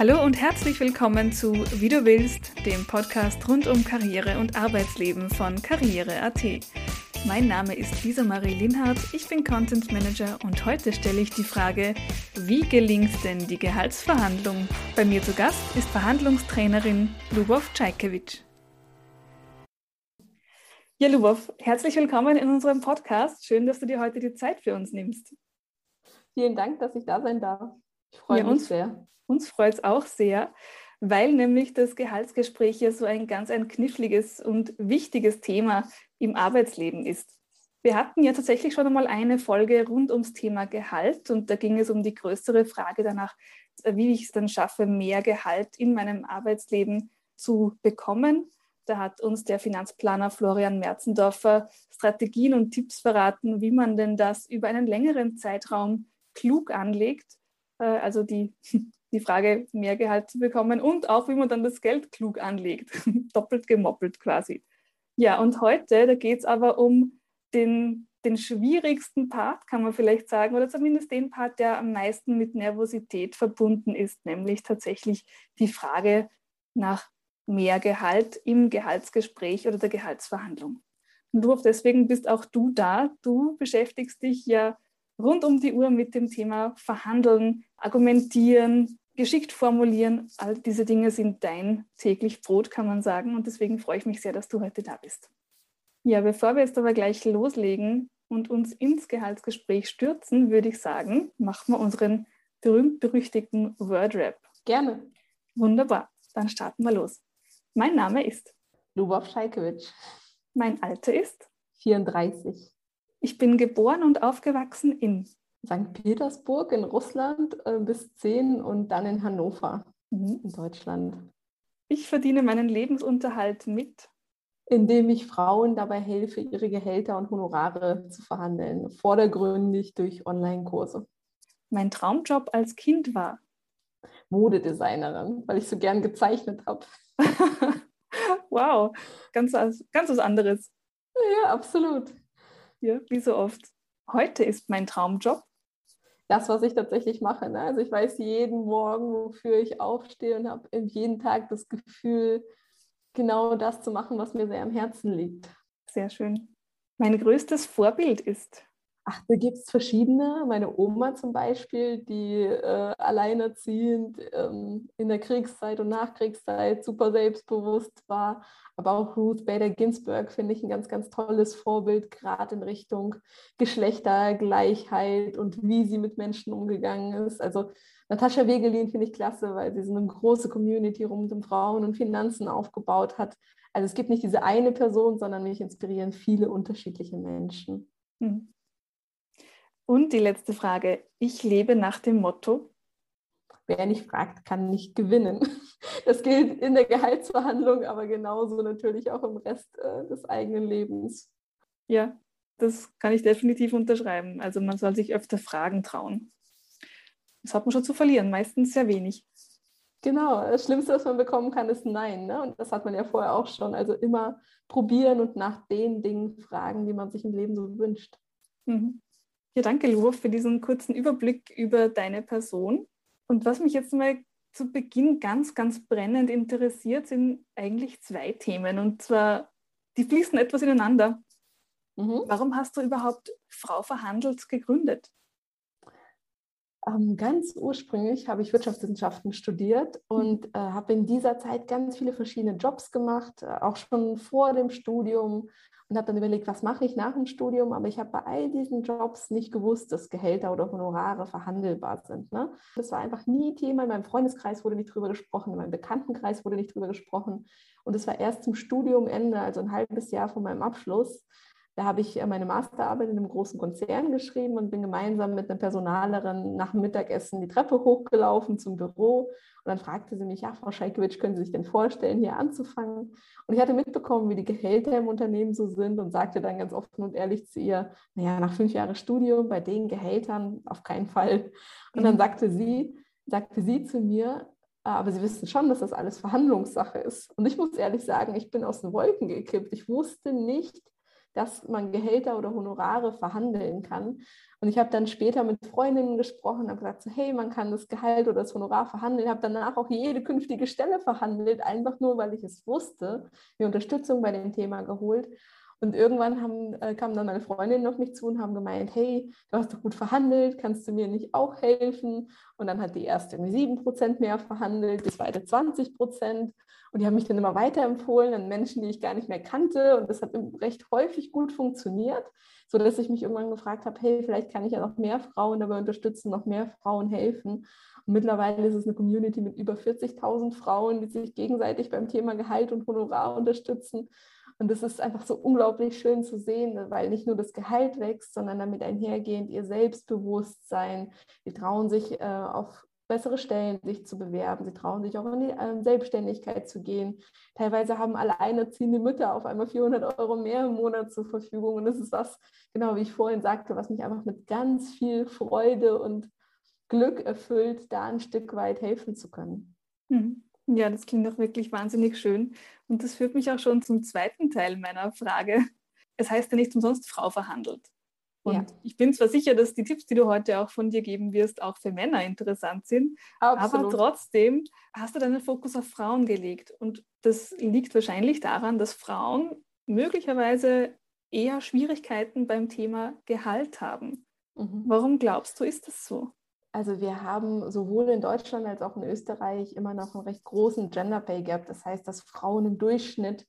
Hallo und herzlich willkommen zu Wie du willst, dem Podcast rund um Karriere und Arbeitsleben von Karriere.at. Mein Name ist Lisa Marie Linhardt, ich bin Content Manager und heute stelle ich die Frage, wie gelingt denn die Gehaltsverhandlung? Bei mir zu Gast ist Verhandlungstrainerin Lubov Czajkewitsch. Ja, Lubov, herzlich willkommen in unserem Podcast. Schön, dass du dir heute die Zeit für uns nimmst. Vielen Dank, dass ich da sein darf. Ich freue ja, mich uns, sehr. Uns freut es auch sehr, weil nämlich das Gehaltsgespräch ja so ein ganz ein kniffliges und wichtiges Thema im Arbeitsleben ist. Wir hatten ja tatsächlich schon einmal eine Folge rund ums Thema Gehalt und da ging es um die größere Frage danach, wie ich es dann schaffe, mehr Gehalt in meinem Arbeitsleben zu bekommen. Da hat uns der Finanzplaner Florian Merzendorfer Strategien und Tipps verraten, wie man denn das über einen längeren Zeitraum klug anlegt. Äh, also die die Frage, mehr Gehalt zu bekommen und auch, wie man dann das Geld klug anlegt. Doppelt gemoppelt quasi. Ja, und heute, da geht es aber um den, den schwierigsten Part, kann man vielleicht sagen, oder zumindest den Part, der am meisten mit Nervosität verbunden ist, nämlich tatsächlich die Frage nach mehr Gehalt im Gehaltsgespräch oder der Gehaltsverhandlung. Und du, deswegen bist auch du da. Du beschäftigst dich ja rund um die Uhr mit dem Thema Verhandeln, Argumentieren, geschickt formulieren. All diese Dinge sind dein täglich Brot, kann man sagen. Und deswegen freue ich mich sehr, dass du heute da bist. Ja, bevor wir jetzt aber gleich loslegen und uns ins Gehaltsgespräch stürzen, würde ich sagen, machen wir unseren berühmt-berüchtigten Word-Rap. Gerne. Wunderbar. Dann starten wir los. Mein Name ist Lubov Scheikewitsch. Mein Alter ist 34. Ich bin geboren und aufgewachsen in St. Petersburg in Russland äh, bis 10 und dann in Hannover mhm. in Deutschland. Ich verdiene meinen Lebensunterhalt mit. Indem ich Frauen dabei helfe, ihre Gehälter und Honorare zu verhandeln, vordergründig durch Online-Kurse. Mein Traumjob als Kind war Modedesignerin, weil ich so gern gezeichnet habe. wow, ganz, ganz was anderes. Ja, absolut. Ja, wie so oft. Heute ist mein Traumjob das, was ich tatsächlich mache. Ne? Also ich weiß jeden Morgen, wofür ich aufstehe und habe jeden Tag das Gefühl, genau das zu machen, was mir sehr am Herzen liegt. Sehr schön. Mein größtes Vorbild ist Ach, da gibt es verschiedene. Meine Oma zum Beispiel, die äh, alleinerziehend ähm, in der Kriegszeit und Nachkriegszeit super selbstbewusst war. Aber auch Ruth Bader Ginsburg finde ich ein ganz, ganz tolles Vorbild, gerade in Richtung Geschlechtergleichheit und wie sie mit Menschen umgegangen ist. Also Natascha Wegelin finde ich klasse, weil sie so eine große Community rund um Frauen und Finanzen aufgebaut hat. Also es gibt nicht diese eine Person, sondern mich inspirieren viele unterschiedliche Menschen. Mhm. Und die letzte Frage. Ich lebe nach dem Motto. Wer nicht fragt, kann nicht gewinnen. Das gilt in der Gehaltsverhandlung, aber genauso natürlich auch im Rest äh, des eigenen Lebens. Ja, das kann ich definitiv unterschreiben. Also man soll sich öfter Fragen trauen. Das hat man schon zu verlieren, meistens sehr wenig. Genau, das Schlimmste, was man bekommen kann, ist Nein. Ne? Und das hat man ja vorher auch schon. Also immer probieren und nach den Dingen fragen, die man sich im Leben so wünscht. Mhm. Ja, danke, Lua, für diesen kurzen Überblick über deine Person. Und was mich jetzt mal zu Beginn ganz, ganz brennend interessiert, sind eigentlich zwei Themen. Und zwar, die fließen etwas ineinander. Mhm. Warum hast du überhaupt Frau verhandelt gegründet? Ähm, ganz ursprünglich habe ich Wirtschaftswissenschaften studiert und äh, habe in dieser Zeit ganz viele verschiedene Jobs gemacht, äh, auch schon vor dem Studium und habe dann überlegt, was mache ich nach dem Studium, aber ich habe bei all diesen Jobs nicht gewusst, dass Gehälter oder Honorare verhandelbar sind. Ne? Das war einfach nie Thema. In meinem Freundeskreis wurde nicht drüber gesprochen, in meinem Bekanntenkreis wurde nicht drüber gesprochen. Und es war erst zum Studiumende, also ein halbes Jahr vor meinem Abschluss, da habe ich äh, meine Masterarbeit in einem großen Konzern geschrieben und bin gemeinsam mit einer Personalerin nach dem Mittagessen die Treppe hochgelaufen zum Büro. Und dann fragte sie mich, ja, Frau Scheikewitsch, können Sie sich denn vorstellen, hier anzufangen? Und ich hatte mitbekommen, wie die Gehälter im Unternehmen so sind und sagte dann ganz offen und ehrlich zu ihr, naja, nach fünf Jahren Studium bei den Gehältern auf keinen Fall. Und dann mhm. sagte sie, sagte sie zu mir, ah, aber Sie wissen schon, dass das alles Verhandlungssache ist. Und ich muss ehrlich sagen, ich bin aus den Wolken gekippt. Ich wusste nicht, dass man Gehälter oder Honorare verhandeln kann. Und ich habe dann später mit Freundinnen gesprochen, habe gesagt, so, hey, man kann das Gehalt oder das Honorar verhandeln. Habe danach auch jede künftige Stelle verhandelt, einfach nur, weil ich es wusste, mir Unterstützung bei dem Thema geholt. Und irgendwann haben, äh, kamen dann meine Freundinnen auf mich zu und haben gemeint, hey, du hast doch gut verhandelt, kannst du mir nicht auch helfen? Und dann hat die erste irgendwie 7% mehr verhandelt, die zweite 20%. Und die haben mich dann immer weiterempfohlen an Menschen, die ich gar nicht mehr kannte. Und das hat recht häufig gut funktioniert, sodass ich mich irgendwann gefragt habe, hey, vielleicht kann ich ja noch mehr Frauen dabei unterstützen, noch mehr Frauen helfen. Und mittlerweile ist es eine Community mit über 40.000 Frauen, die sich gegenseitig beim Thema Gehalt und Honorar unterstützen. Und das ist einfach so unglaublich schön zu sehen, weil nicht nur das Gehalt wächst, sondern damit einhergehend ihr Selbstbewusstsein. Sie trauen sich äh, auf bessere Stellen sich zu bewerben. Sie trauen sich auch in die äh, Selbstständigkeit zu gehen. Teilweise haben alleinerziehende Mütter auf einmal 400 Euro mehr im Monat zur Verfügung. Und das ist was, genau wie ich vorhin sagte, was mich einfach mit ganz viel Freude und Glück erfüllt, da ein Stück weit helfen zu können. Mhm. Ja, das klingt doch wirklich wahnsinnig schön. Und das führt mich auch schon zum zweiten Teil meiner Frage. Es heißt ja nicht umsonst Frau verhandelt. Und ja. ich bin zwar sicher, dass die Tipps, die du heute auch von dir geben wirst, auch für Männer interessant sind, Absolut. aber trotzdem hast du deinen Fokus auf Frauen gelegt. Und das liegt wahrscheinlich daran, dass Frauen möglicherweise eher Schwierigkeiten beim Thema Gehalt haben. Mhm. Warum glaubst du, ist das so? Also wir haben sowohl in Deutschland als auch in Österreich immer noch einen recht großen Gender Pay Gap. Das heißt, dass Frauen im Durchschnitt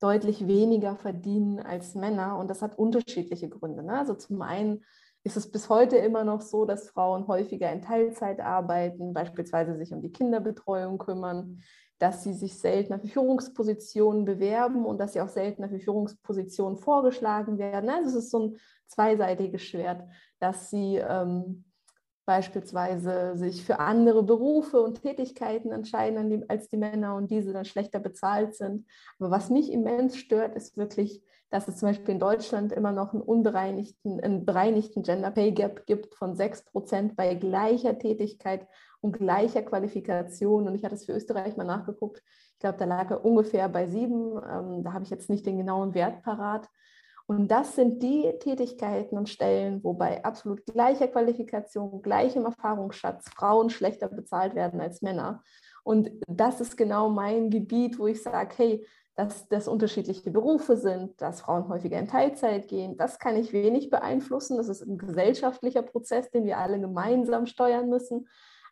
deutlich weniger verdienen als Männer. Und das hat unterschiedliche Gründe. Ne? Also zum einen ist es bis heute immer noch so, dass Frauen häufiger in Teilzeit arbeiten, beispielsweise sich um die Kinderbetreuung kümmern, dass sie sich seltener für Führungspositionen bewerben und dass sie auch seltener für Führungspositionen vorgeschlagen werden. Also es ist so ein zweiseitiges Schwert, dass sie ähm, beispielsweise sich für andere Berufe und Tätigkeiten entscheiden als die Männer und diese dann schlechter bezahlt sind. Aber was mich immens stört, ist wirklich, dass es zum Beispiel in Deutschland immer noch einen unbereinigten, einen bereinigten Gender Pay Gap gibt von 6 Prozent bei gleicher Tätigkeit und gleicher Qualifikation. Und ich hatte es für Österreich mal nachgeguckt. Ich glaube, da lag er ungefähr bei sieben. Ähm, da habe ich jetzt nicht den genauen Wert parat. Und das sind die Tätigkeiten und Stellen, wo bei absolut gleicher Qualifikation, gleichem Erfahrungsschatz Frauen schlechter bezahlt werden als Männer. Und das ist genau mein Gebiet, wo ich sage, hey, dass das unterschiedliche Berufe sind, dass Frauen häufiger in Teilzeit gehen, das kann ich wenig beeinflussen. Das ist ein gesellschaftlicher Prozess, den wir alle gemeinsam steuern müssen.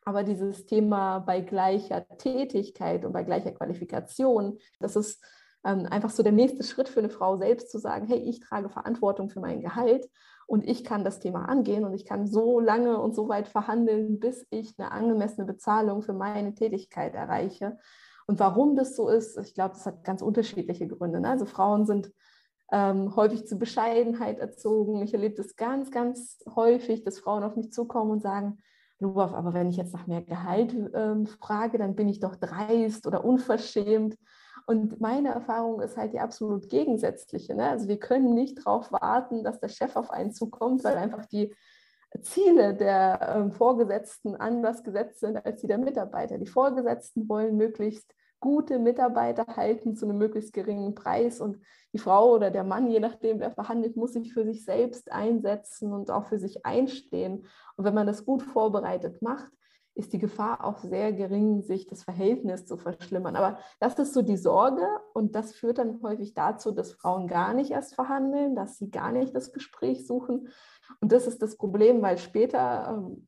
Aber dieses Thema bei gleicher Tätigkeit und bei gleicher Qualifikation, das ist ähm, einfach so der nächste Schritt für eine Frau selbst zu sagen, hey, ich trage Verantwortung für mein Gehalt und ich kann das Thema angehen und ich kann so lange und so weit verhandeln, bis ich eine angemessene Bezahlung für meine Tätigkeit erreiche. Und warum das so ist, ich glaube, das hat ganz unterschiedliche Gründe. Ne? Also Frauen sind ähm, häufig zu Bescheidenheit erzogen. Ich erlebe das ganz, ganz häufig, dass Frauen auf mich zukommen und sagen, Lubov, aber wenn ich jetzt nach mehr Gehalt ähm, frage, dann bin ich doch dreist oder unverschämt. Und meine Erfahrung ist halt die absolut gegensätzliche. Ne? Also wir können nicht darauf warten, dass der Chef auf einen zukommt, weil einfach die Ziele der ähm, Vorgesetzten anders gesetzt sind als die der Mitarbeiter. Die Vorgesetzten wollen möglichst gute Mitarbeiter halten zu einem möglichst geringen Preis und die Frau oder der Mann, je nachdem wer verhandelt, muss sich für sich selbst einsetzen und auch für sich einstehen. Und wenn man das gut vorbereitet macht, ist die Gefahr auch sehr gering, sich das Verhältnis zu verschlimmern. Aber das ist so die Sorge und das führt dann häufig dazu, dass Frauen gar nicht erst verhandeln, dass sie gar nicht das Gespräch suchen. Und das ist das Problem, weil später, ähm,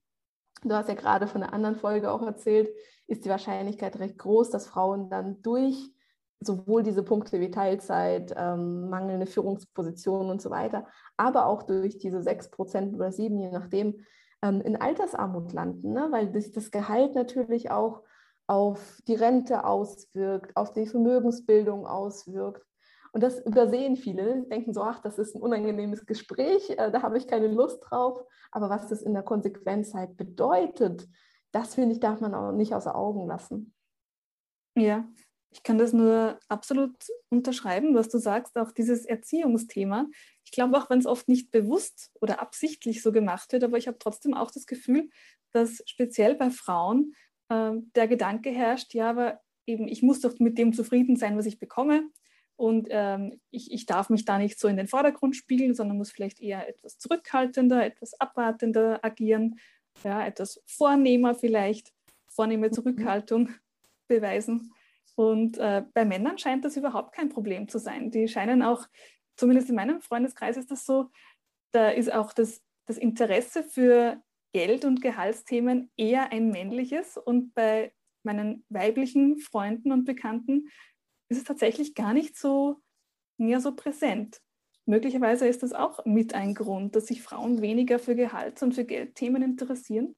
du hast ja gerade von einer anderen Folge auch erzählt, ist die Wahrscheinlichkeit recht groß, dass Frauen dann durch sowohl diese Punkte wie Teilzeit, ähm, mangelnde Führungspositionen und so weiter, aber auch durch diese 6% oder 7, je nachdem, ähm, in Altersarmut landen, ne? weil sich das Gehalt natürlich auch auf die Rente auswirkt, auf die Vermögensbildung auswirkt. Und das übersehen viele, denken so, ach, das ist ein unangenehmes Gespräch, äh, da habe ich keine Lust drauf. Aber was das in der Konsequenz halt bedeutet, das finde ich, darf man auch nicht außer Augen lassen. Ja, ich kann das nur absolut unterschreiben, was du sagst, auch dieses Erziehungsthema. Ich glaube, auch wenn es oft nicht bewusst oder absichtlich so gemacht wird, aber ich habe trotzdem auch das Gefühl, dass speziell bei Frauen äh, der Gedanke herrscht, ja, aber eben, ich muss doch mit dem zufrieden sein, was ich bekomme. und ähm, ich, ich darf mich da nicht so in den Vordergrund spiegeln, sondern muss vielleicht eher etwas zurückhaltender, etwas abwartender agieren, ja, etwas vornehmer vielleicht, vornehme mhm. Zurückhaltung beweisen. Und äh, bei Männern scheint das überhaupt kein Problem zu sein. Die scheinen auch, zumindest in meinem Freundeskreis ist das so, da ist auch das, das Interesse für Geld- und Gehaltsthemen eher ein männliches. Und bei meinen weiblichen Freunden und Bekannten ist es tatsächlich gar nicht so, mehr so präsent. Möglicherweise ist das auch mit ein Grund, dass sich Frauen weniger für Gehalts- und für Geldthemen interessieren.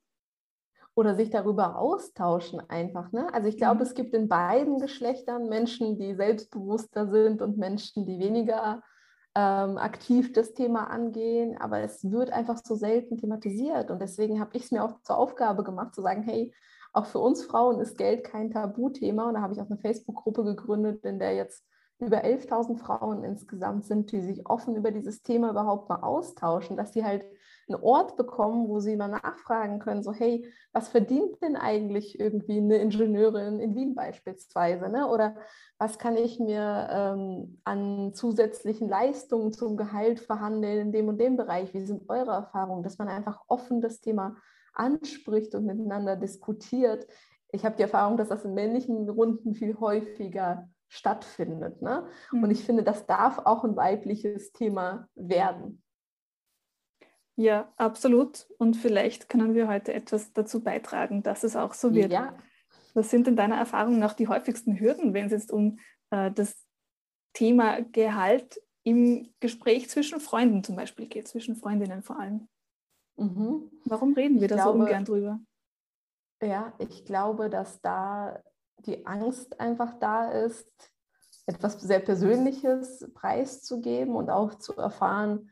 Oder sich darüber austauschen einfach. Ne? Also ich glaube, mhm. es gibt in beiden Geschlechtern Menschen, die selbstbewusster sind und Menschen, die weniger ähm, aktiv das Thema angehen. Aber es wird einfach so selten thematisiert. Und deswegen habe ich es mir auch zur Aufgabe gemacht, zu sagen, hey, auch für uns Frauen ist Geld kein Tabuthema. Und da habe ich auch eine Facebook-Gruppe gegründet, in der jetzt über 11.000 Frauen insgesamt sind, die sich offen über dieses Thema überhaupt mal austauschen, dass sie halt einen Ort bekommen, wo sie mal nachfragen können, so hey, was verdient denn eigentlich irgendwie eine Ingenieurin in Wien beispielsweise? Ne? Oder was kann ich mir ähm, an zusätzlichen Leistungen zum Gehalt verhandeln in dem und dem Bereich? Wie sind eure Erfahrungen? Dass man einfach offen das Thema anspricht und miteinander diskutiert. Ich habe die Erfahrung, dass das in männlichen Runden viel häufiger stattfindet. Ne? Mhm. Und ich finde, das darf auch ein weibliches Thema werden. Ja, absolut. Und vielleicht können wir heute etwas dazu beitragen, dass es auch so wird. Ja. Was sind in deiner Erfahrung nach die häufigsten Hürden, wenn es jetzt um äh, das Thema Gehalt im Gespräch zwischen Freunden zum Beispiel geht, zwischen Freundinnen vor allem? Mhm. Warum reden wir ich da glaube, so ungern drüber? Ja, ich glaube, dass da die Angst einfach da ist, etwas sehr Persönliches preiszugeben und auch zu erfahren,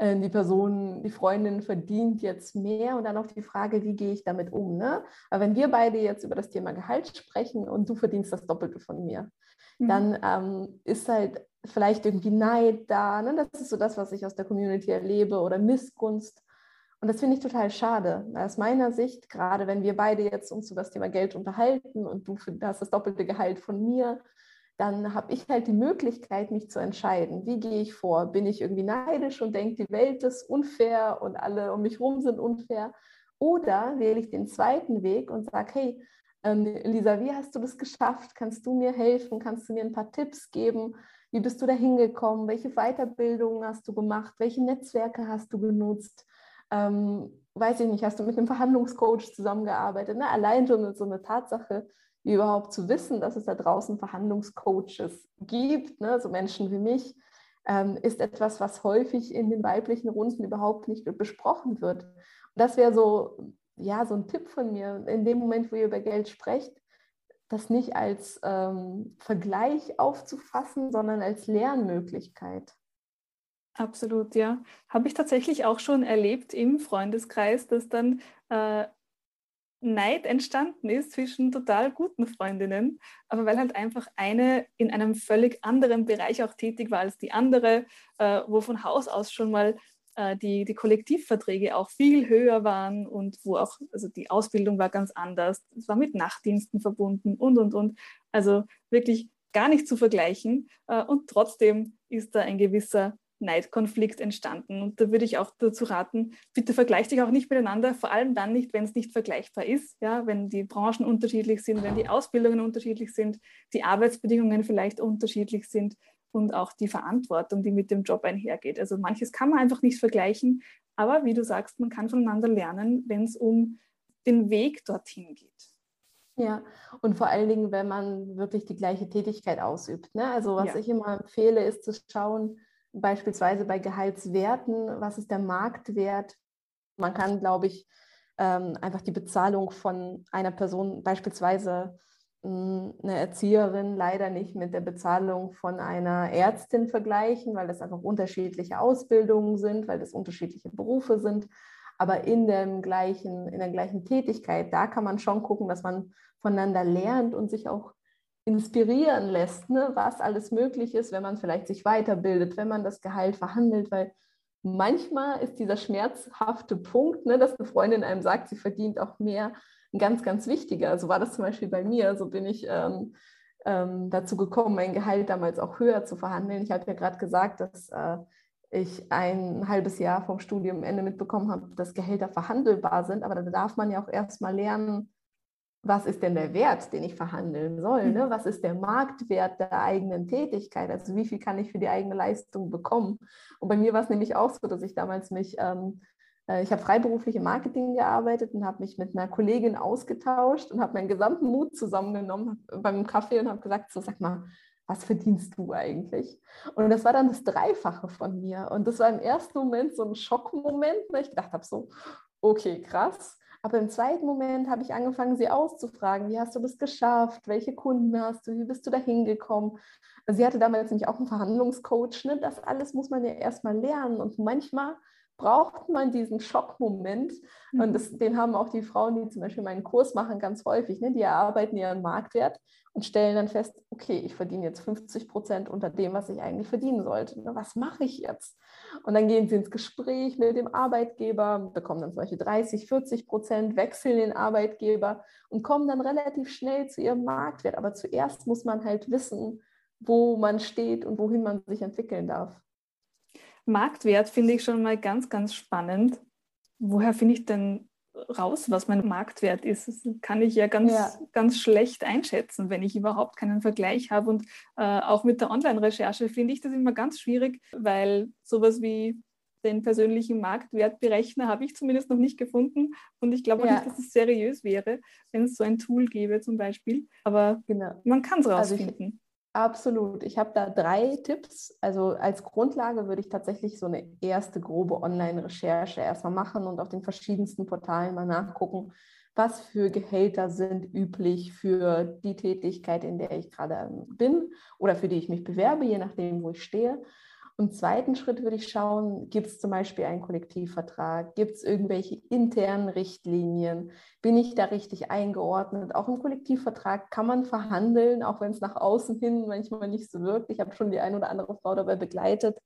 die Person, die Freundin verdient jetzt mehr und dann auch die Frage, wie gehe ich damit um. Ne? Aber wenn wir beide jetzt über das Thema Gehalt sprechen und du verdienst das Doppelte von mir, mhm. dann ähm, ist halt vielleicht irgendwie Neid da. Ne? Das ist so das, was ich aus der Community erlebe oder Missgunst. Und das finde ich total schade. Aus meiner Sicht, gerade wenn wir beide jetzt uns über das Thema Geld unterhalten und du hast das doppelte Gehalt von mir, dann habe ich halt die Möglichkeit, mich zu entscheiden. Wie gehe ich vor? Bin ich irgendwie neidisch und denke, die Welt ist unfair und alle um mich herum sind unfair? Oder wähle ich den zweiten Weg und sage, hey, ähm, Lisa, wie hast du das geschafft? Kannst du mir helfen? Kannst du mir ein paar Tipps geben? Wie bist du da hingekommen? Welche Weiterbildungen hast du gemacht? Welche Netzwerke hast du genutzt? ähm, weiß ich nicht, hast du mit einem Verhandlungscoach zusammengearbeitet? Ne? Allein schon so eine Tatsache, überhaupt zu wissen, dass es da draußen Verhandlungscoaches gibt, ne? so Menschen wie mich, ähm, ist etwas, was häufig in den weiblichen Runden überhaupt nicht besprochen wird. Und das wäre so, ja, so ein Tipp von mir, in dem Moment, wo ihr über Geld sprecht, das nicht als ähm, Vergleich aufzufassen, sondern als Lernmöglichkeit. Absolut, ja. Habe ich tatsächlich auch schon erlebt im Freundeskreis, dass dann äh, Neid entstanden ist zwischen total guten Freundinnen, aber weil halt einfach eine in einem völlig anderen Bereich auch tätig war als die andere, äh, wo von Haus aus schon mal äh, die, die Kollektivverträge auch viel höher waren und wo auch, also die Ausbildung war ganz anders, es war mit Nachtdiensten verbunden und, und, und. Also wirklich gar nicht zu vergleichen äh, und trotzdem ist da ein gewisser Neidkonflikt entstanden. Und da würde ich auch dazu raten, bitte vergleicht dich auch nicht miteinander, vor allem dann nicht, wenn es nicht vergleichbar ist, ja, wenn die Branchen unterschiedlich sind, wenn die Ausbildungen unterschiedlich sind, die Arbeitsbedingungen vielleicht unterschiedlich sind und auch die Verantwortung, die mit dem Job einhergeht. Also manches kann man einfach nicht vergleichen, aber wie du sagst, man kann voneinander lernen, wenn es um den Weg dorthin geht. Ja, und vor allen Dingen, wenn man wirklich die gleiche Tätigkeit ausübt. Ne? Also was ja. ich immer empfehle, ist zu schauen, beispielsweise bei Gehaltswerten, was ist der Marktwert? Man kann, glaube ich, ähm, einfach die Bezahlung von einer Person, beispielsweise hm, eine Erzieherin, leider nicht mit der Bezahlung von einer Ärztin vergleichen, weil das einfach unterschiedliche Ausbildungen sind, weil das unterschiedliche Berufe sind. Aber in, dem gleichen, in der gleichen Tätigkeit, da kann man schon gucken, dass man voneinander lernt und sich auch inspirieren lässt, ne, was alles möglich ist, wenn man vielleicht sich weiterbildet, wenn man das Gehalt verhandelt, weil manchmal ist dieser schmerzhafte Punkt, ne, dass eine Freundin einem sagt, sie verdient auch mehr, ein ganz, ganz wichtiger. So war das zum Beispiel bei mir. So bin ich ähm, ähm, dazu gekommen, mein Gehalt damals auch höher zu verhandeln. Ich habe ja gerade gesagt, dass äh, ich ein halbes Jahr vom Studiumende mitbekommen habe, dass Gehälter verhandelbar sind, aber da darf man ja auch erstmal lernen, was ist denn der Wert, den ich verhandeln soll? Ne? Was ist der Marktwert der eigenen Tätigkeit? Also wie viel kann ich für die eigene Leistung bekommen? Und bei mir war es nämlich auch so, dass ich damals mich, ähm, äh, ich habe freiberuflich im Marketing gearbeitet und habe mich mit einer Kollegin ausgetauscht und habe meinen gesamten Mut zusammengenommen beim Kaffee und habe gesagt, so sag mal, was verdienst du eigentlich? Und das war dann das Dreifache von mir. Und das war im ersten Moment so ein Schockmoment, weil ich gedacht habe, so, okay, krass. Aber im zweiten Moment habe ich angefangen, sie auszufragen, wie hast du das geschafft? Welche Kunden hast du? Wie bist du da hingekommen? Sie hatte damals nämlich auch einen Verhandlungscoach. Ne? Das alles muss man ja erstmal lernen. Und manchmal braucht man diesen Schockmoment. Mhm. Und das, den haben auch die Frauen, die zum Beispiel meinen Kurs machen, ganz häufig. Ne? Die erarbeiten ihren Marktwert und stellen dann fest, okay, ich verdiene jetzt 50 Prozent unter dem, was ich eigentlich verdienen sollte. Ne? Was mache ich jetzt? Und dann gehen sie ins Gespräch mit dem Arbeitgeber, bekommen dann Beispiel 30, 40 Prozent, wechseln den Arbeitgeber und kommen dann relativ schnell zu ihrem Marktwert. Aber zuerst muss man halt wissen, wo man steht und wohin man sich entwickeln darf. Marktwert finde ich schon mal ganz, ganz spannend. Woher finde ich denn raus, was mein Marktwert ist? Das kann ich ja ganz, ja. ganz schlecht einschätzen, wenn ich überhaupt keinen Vergleich habe. Und äh, auch mit der Online-Recherche finde ich das immer ganz schwierig, weil sowas wie den persönlichen Marktwertberechner habe ich zumindest noch nicht gefunden. Und ich glaube auch ja. nicht, dass es seriös wäre, wenn es so ein Tool gäbe zum Beispiel. Aber genau. man kann es rausfinden. Also Absolut. Ich habe da drei Tipps. Also als Grundlage würde ich tatsächlich so eine erste grobe Online-Recherche erstmal machen und auf den verschiedensten Portalen mal nachgucken, was für Gehälter sind üblich für die Tätigkeit, in der ich gerade bin oder für die ich mich bewerbe, je nachdem, wo ich stehe. Im zweiten Schritt würde ich schauen, gibt es zum Beispiel einen Kollektivvertrag? Gibt es irgendwelche internen Richtlinien? Bin ich da richtig eingeordnet? Auch im Kollektivvertrag kann man verhandeln, auch wenn es nach außen hin manchmal nicht so wirkt. Ich habe schon die eine oder andere Frau dabei begleitet.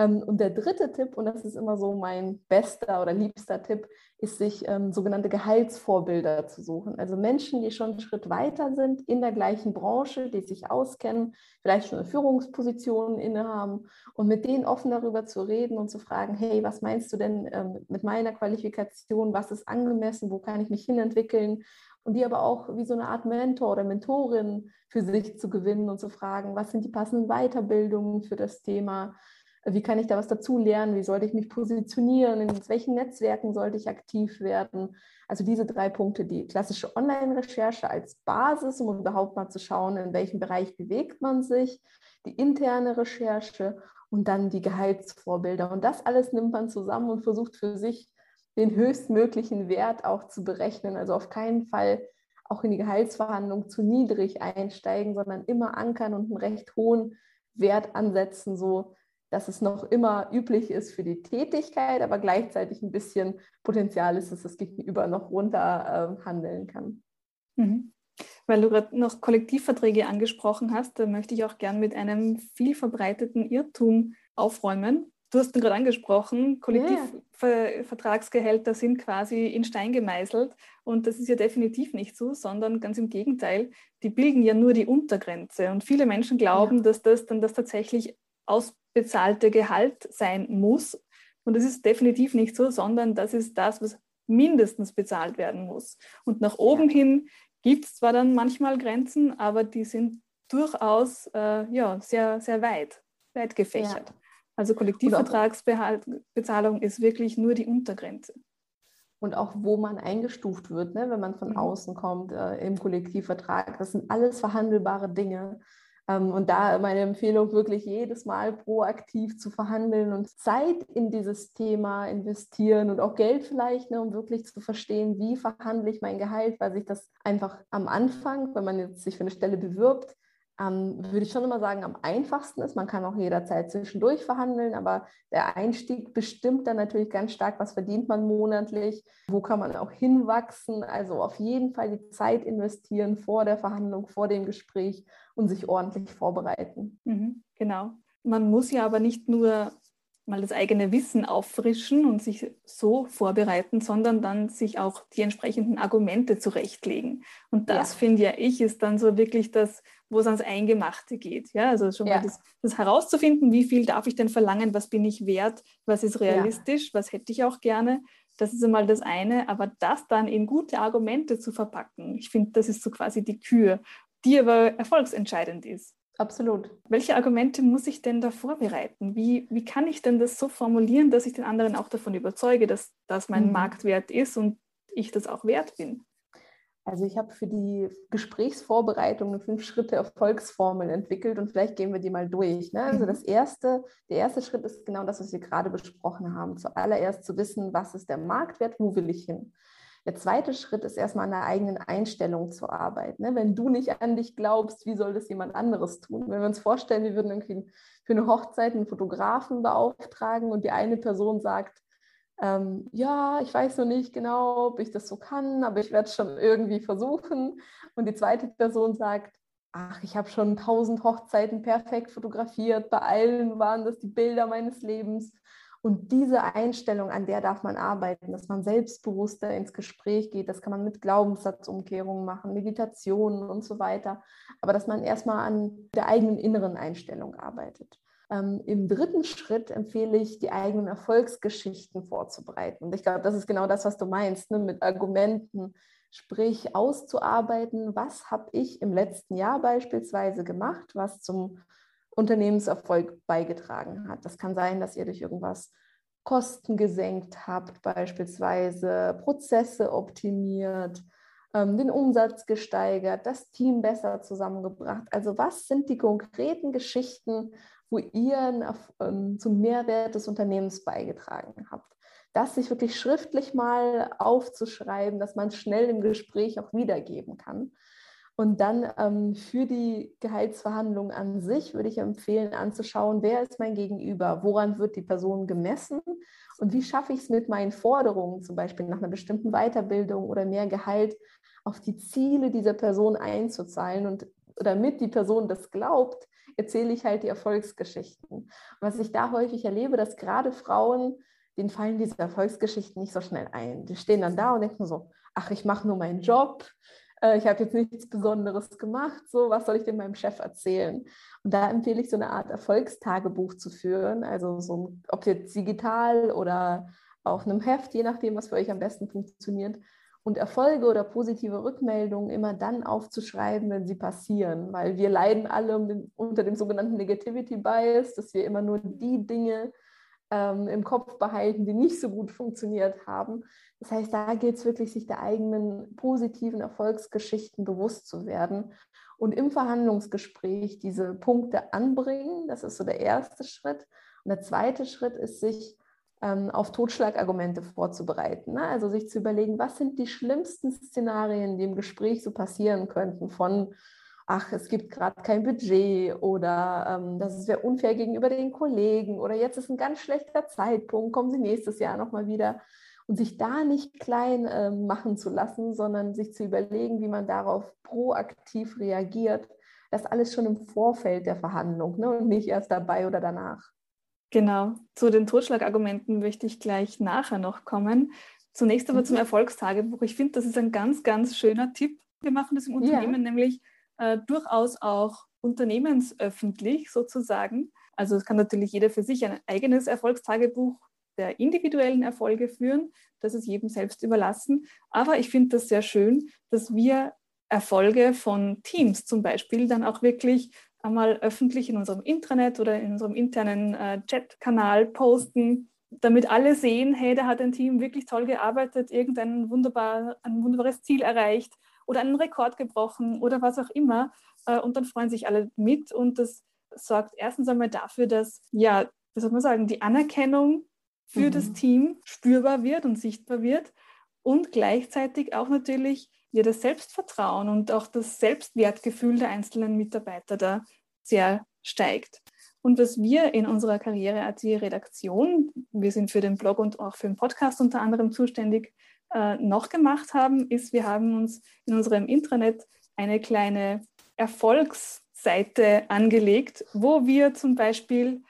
Ähm, und der dritte Tipp, und das ist immer so mein bester oder liebster Tipp, ist, sich ähm, sogenannte Gehaltsvorbilder zu suchen. Also Menschen, die schon einen Schritt weiter sind in der gleichen Branche, die sich auskennen, vielleicht schon eine Führungsposition innehaben und mit denen offen darüber zu reden und zu fragen, hey, was meinst du denn ähm, mit meiner Qualifikation? Was ist angemessen? Wo kann ich mich hinentwickeln? Und die aber auch wie so eine Art Mentor oder Mentorin für sich zu gewinnen und zu fragen, was sind die passenden Weiterbildungen für das Thema? Wie kann ich da was dazu lernen? Wie sollte ich mich positionieren? In welchen Netzwerken sollte ich aktiv werden? Also diese drei Punkte, die klassische Online-Recherche als Basis, um überhaupt mal zu schauen, in welchem Bereich bewegt man sich, die interne Recherche und dann die Gehaltsvorbilder. Und das alles nimmt man zusammen und versucht für sich den höchstmöglichen Wert auch zu berechnen. Also auf keinen Fall auch in die Gehaltsverhandlung zu niedrig einsteigen, sondern immer ankern und einen recht hohen Wert ansetzen, so dass es noch immer üblich ist für die Tätigkeit, aber gleichzeitig ein bisschen Potenzial ist, dass das Gegenüber noch runter äh, handeln kann. Mhm. Weil du gerade noch Kollektivverträge angesprochen hast, da möchte ich auch gern mit einem viel verbreiteten Irrtum aufräumen. Du hast ihn gerade angesprochen, Kollektivvertragsgehälter sind quasi in Stein gemeißelt und das ist ja definitiv nicht so, sondern ganz im Gegenteil, die bilden ja nur die Untergrenze und viele Menschen glauben, ja. dass das dann das tatsächlich aus bezahlte Gehalt sein muss. Und das ist definitiv nicht so, sondern das ist das, was mindestens bezahlt werden muss. Und nach oben ja. hin gibt es zwar dann manchmal Grenzen, aber die sind durchaus äh, ja, sehr, sehr weit, weit gefächert. Ja. Also Kollektivvertragsbezahlung ist wirklich nur die Untergrenze. Und auch wo man eingestuft wird, ne, wenn man von mhm. außen kommt äh, im Kollektivvertrag. Das sind alles verhandelbare Dinge. Ähm, und da meine Empfehlung wirklich jedes Mal proaktiv zu verhandeln und Zeit in dieses Thema investieren und auch Geld vielleicht, ne, um wirklich zu verstehen, wie verhandle ich mein Gehalt, weil sich das einfach am Anfang, wenn man jetzt sich für eine Stelle bewirbt, ähm, würde ich schon immer sagen, am einfachsten ist. Man kann auch jederzeit zwischendurch verhandeln, aber der Einstieg bestimmt dann natürlich ganz stark, was verdient man monatlich, wo kann man auch hinwachsen. Also auf jeden Fall die Zeit investieren vor der Verhandlung, vor dem Gespräch und sich ordentlich vorbereiten. Mhm, genau. Man muss ja aber nicht nur mal das eigene Wissen auffrischen und sich so vorbereiten, sondern dann sich auch die entsprechenden Argumente zurechtlegen. Und das ja. finde ja ich ist dann so wirklich das, wo es ans Eingemachte geht. Ja, also schon ja. mal das, das, herauszufinden, wie viel darf ich denn verlangen, was bin ich wert, was ist realistisch, ja. was hätte ich auch gerne. Das ist einmal das eine, aber das dann in gute Argumente zu verpacken, ich finde, das ist so quasi die Kür, die aber erfolgsentscheidend ist. Absolut. Welche Argumente muss ich denn da vorbereiten? Wie, wie kann ich denn das so formulieren, dass ich den anderen auch davon überzeuge, dass das mein mhm. Marktwert ist und ich das auch wert bin? Also ich habe für die Gesprächsvorbereitung eine Fünf-Schritte-Erfolgsformel entwickelt und vielleicht gehen wir die mal durch. Ne? Also mhm. das erste, der erste Schritt ist genau das, was wir gerade besprochen haben. Zuallererst zu wissen, was ist der Marktwert, wo will ich hin. Der zweite Schritt ist erstmal an der eigenen Einstellung zu arbeiten. Ne? Wenn du nicht an dich glaubst, wie soll das jemand anderes tun? Wenn wir uns vorstellen, wir würden irgendwie für eine Hochzeit einen Fotografen beauftragen und die eine Person sagt, ähm, ja, ich weiß noch nicht genau, ob ich das so kann, aber ich werde es schon irgendwie versuchen. Und die zweite Person sagt, ach, ich habe schon tausend Hochzeiten perfekt fotografiert, bei allen waren das die Bilder meines Lebens. Und diese Einstellung, an der darf man arbeiten, dass man selbstbewusster ins Gespräch geht. Das kann man mit Glaubenssatzumkehrungen machen, Meditationen und so weiter. Aber dass man erstmal an der eigenen inneren Einstellung arbeitet. Ähm, Im dritten Schritt empfehle ich, die eigenen Erfolgsgeschichten vorzubereiten. Und ich glaube, das ist genau das, was du meinst, ne? mit Argumenten, sprich auszuarbeiten, was habe ich im letzten Jahr beispielsweise gemacht, was zum Unternehmenserfolg beigetragen hat. Das kann sein, dass ihr durch irgendwas Kosten gesenkt habt, beispielsweise Prozesse optimiert, ähm, den Umsatz gesteigert, das Team besser zusammengebracht. Also was sind die konkreten Geschichten, wo ihr ähm, zum Mehrwert des Unternehmens beigetragen habt? Das sich wirklich schriftlich mal aufzuschreiben, dass man schnell im Gespräch auch wiedergeben kann. Und dann ähm, für die Gehaltsverhandlung an sich würde ich empfehlen, anzuschauen, wer ist mein Gegenüber, woran wird die Person gemessen und wie schaffe ich es mit meinen Forderungen, zum Beispiel nach einer bestimmten Weiterbildung oder mehr Gehalt, auf die Ziele dieser Person einzuzahlen. Und damit die Person das glaubt, erzähle ich halt die Erfolgsgeschichten. Und was ich da häufig erlebe, dass gerade Frauen, denen fallen diese Erfolgsgeschichten nicht so schnell ein. Die stehen dann da und denken so, ach, ich mache nur meinen Job, äh, ich habe jetzt nichts Besonderes gemacht, so was soll ich denn meinem Chef erzählen? Und da empfehle ich so eine Art Erfolgstagebuch zu führen, also so ein, ob jetzt digital oder auf einem Heft, je nachdem, was für euch am besten funktioniert. Und Erfolge oder positive Rückmeldungen immer dann aufzuschreiben, wenn sie passieren, weil wir leiden alle unter dem sogenannten Negativity Bias, dass wir immer nur die Dinge ähm, im Kopf behalten, die nicht so gut funktioniert haben. Das heißt, da gilt es wirklich, sich der eigenen positiven Erfolgsgeschichten bewusst zu werden und im Verhandlungsgespräch diese Punkte anbringen. Das ist so der erste Schritt. Und der zweite Schritt ist, sich auf Totschlagargumente vorzubereiten. Ne? Also sich zu überlegen, was sind die schlimmsten Szenarien, die im Gespräch so passieren könnten, von ach, es gibt gerade kein Budget oder ähm, das wäre unfair gegenüber den Kollegen oder jetzt ist ein ganz schlechter Zeitpunkt, kommen Sie nächstes Jahr nochmal wieder. Und sich da nicht klein äh, machen zu lassen, sondern sich zu überlegen, wie man darauf proaktiv reagiert. Das alles schon im Vorfeld der Verhandlung ne? und nicht erst dabei oder danach. Genau, zu den Totschlagargumenten möchte ich gleich nachher noch kommen. Zunächst aber mhm. zum Erfolgstagebuch. Ich finde, das ist ein ganz, ganz schöner Tipp. Wir machen das im Unternehmen ja. nämlich äh, durchaus auch unternehmensöffentlich sozusagen. Also es kann natürlich jeder für sich ein eigenes Erfolgstagebuch der individuellen Erfolge führen. Das ist jedem selbst überlassen. Aber ich finde das sehr schön, dass wir Erfolge von Teams zum Beispiel dann auch wirklich einmal öffentlich in unserem Intranet oder in unserem internen äh, Chat-Kanal posten, damit alle sehen, hey, da hat ein Team wirklich toll gearbeitet, irgendein wunderbar, ein wunderbares Ziel erreicht oder einen Rekord gebrochen oder was auch immer. Äh, und dann freuen sich alle mit und das sorgt erstens einmal dafür, dass, ja, wie soll man sagen, die Anerkennung für mhm. das Team spürbar wird und sichtbar wird und gleichzeitig auch natürlich ja, das Selbstvertrauen und auch das Selbstwertgefühl der einzelnen Mitarbeiter da sehr steigt. Und was wir in unserer Karriere AT Redaktion, wir sind für den Blog und auch für den Podcast unter anderem zuständig, äh, noch gemacht haben, ist, wir haben uns in unserem Intranet eine kleine Erfolgsseite angelegt, wo wir zum Beispiel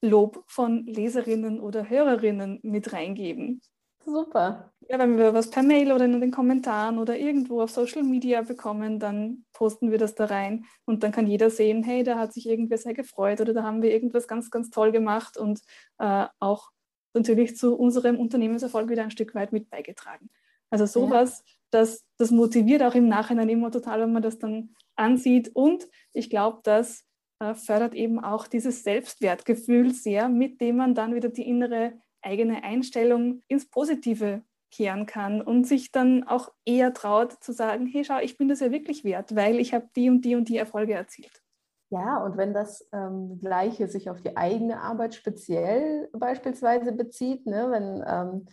Lob von Leserinnen oder Hörerinnen mit reingeben. Super. Ja, wenn wir was per Mail oder in den Kommentaren oder irgendwo auf Social Media bekommen, dann posten wir das da rein und dann kann jeder sehen, hey, da hat sich irgendwer sehr gefreut oder da haben wir irgendwas ganz, ganz toll gemacht und äh, auch natürlich zu unserem Unternehmenserfolg wieder ein Stück weit mit beigetragen. Also sowas, ja. das, das motiviert auch im Nachhinein immer total, wenn man das dann ansieht und ich glaube, das äh, fördert eben auch dieses Selbstwertgefühl sehr, mit dem man dann wieder die innere eigene Einstellung ins Positive kehren kann und sich dann auch eher traut zu sagen, hey, schau, ich bin das ja wirklich wert, weil ich habe die und die und die Erfolge erzielt. Ja, und wenn das ähm, Gleiche sich auf die eigene Arbeit speziell beispielsweise bezieht, ne, wenn ähm,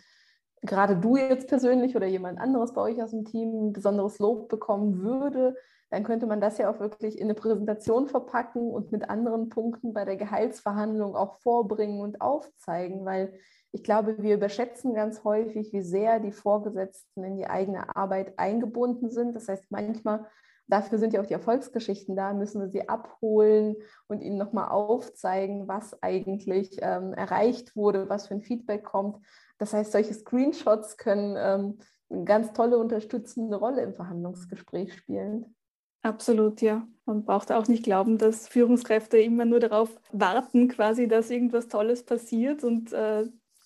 gerade du jetzt persönlich oder jemand anderes bei euch aus dem Team besonderes Lob bekommen würde, dann könnte man das ja auch wirklich in eine Präsentation verpacken und mit anderen Punkten bei der Gehaltsverhandlung auch vorbringen und aufzeigen, weil ich glaube, wir überschätzen ganz häufig, wie sehr die Vorgesetzten in die eigene Arbeit eingebunden sind. Das heißt, manchmal, dafür sind ja auch die Erfolgsgeschichten da, müssen wir sie abholen und ihnen nochmal aufzeigen, was eigentlich ähm, erreicht wurde, was für ein Feedback kommt. Das heißt, solche Screenshots können ähm, eine ganz tolle unterstützende Rolle im Verhandlungsgespräch spielen. Absolut, ja. Man braucht auch nicht glauben, dass Führungskräfte immer nur darauf warten, quasi, dass irgendwas Tolles passiert und äh,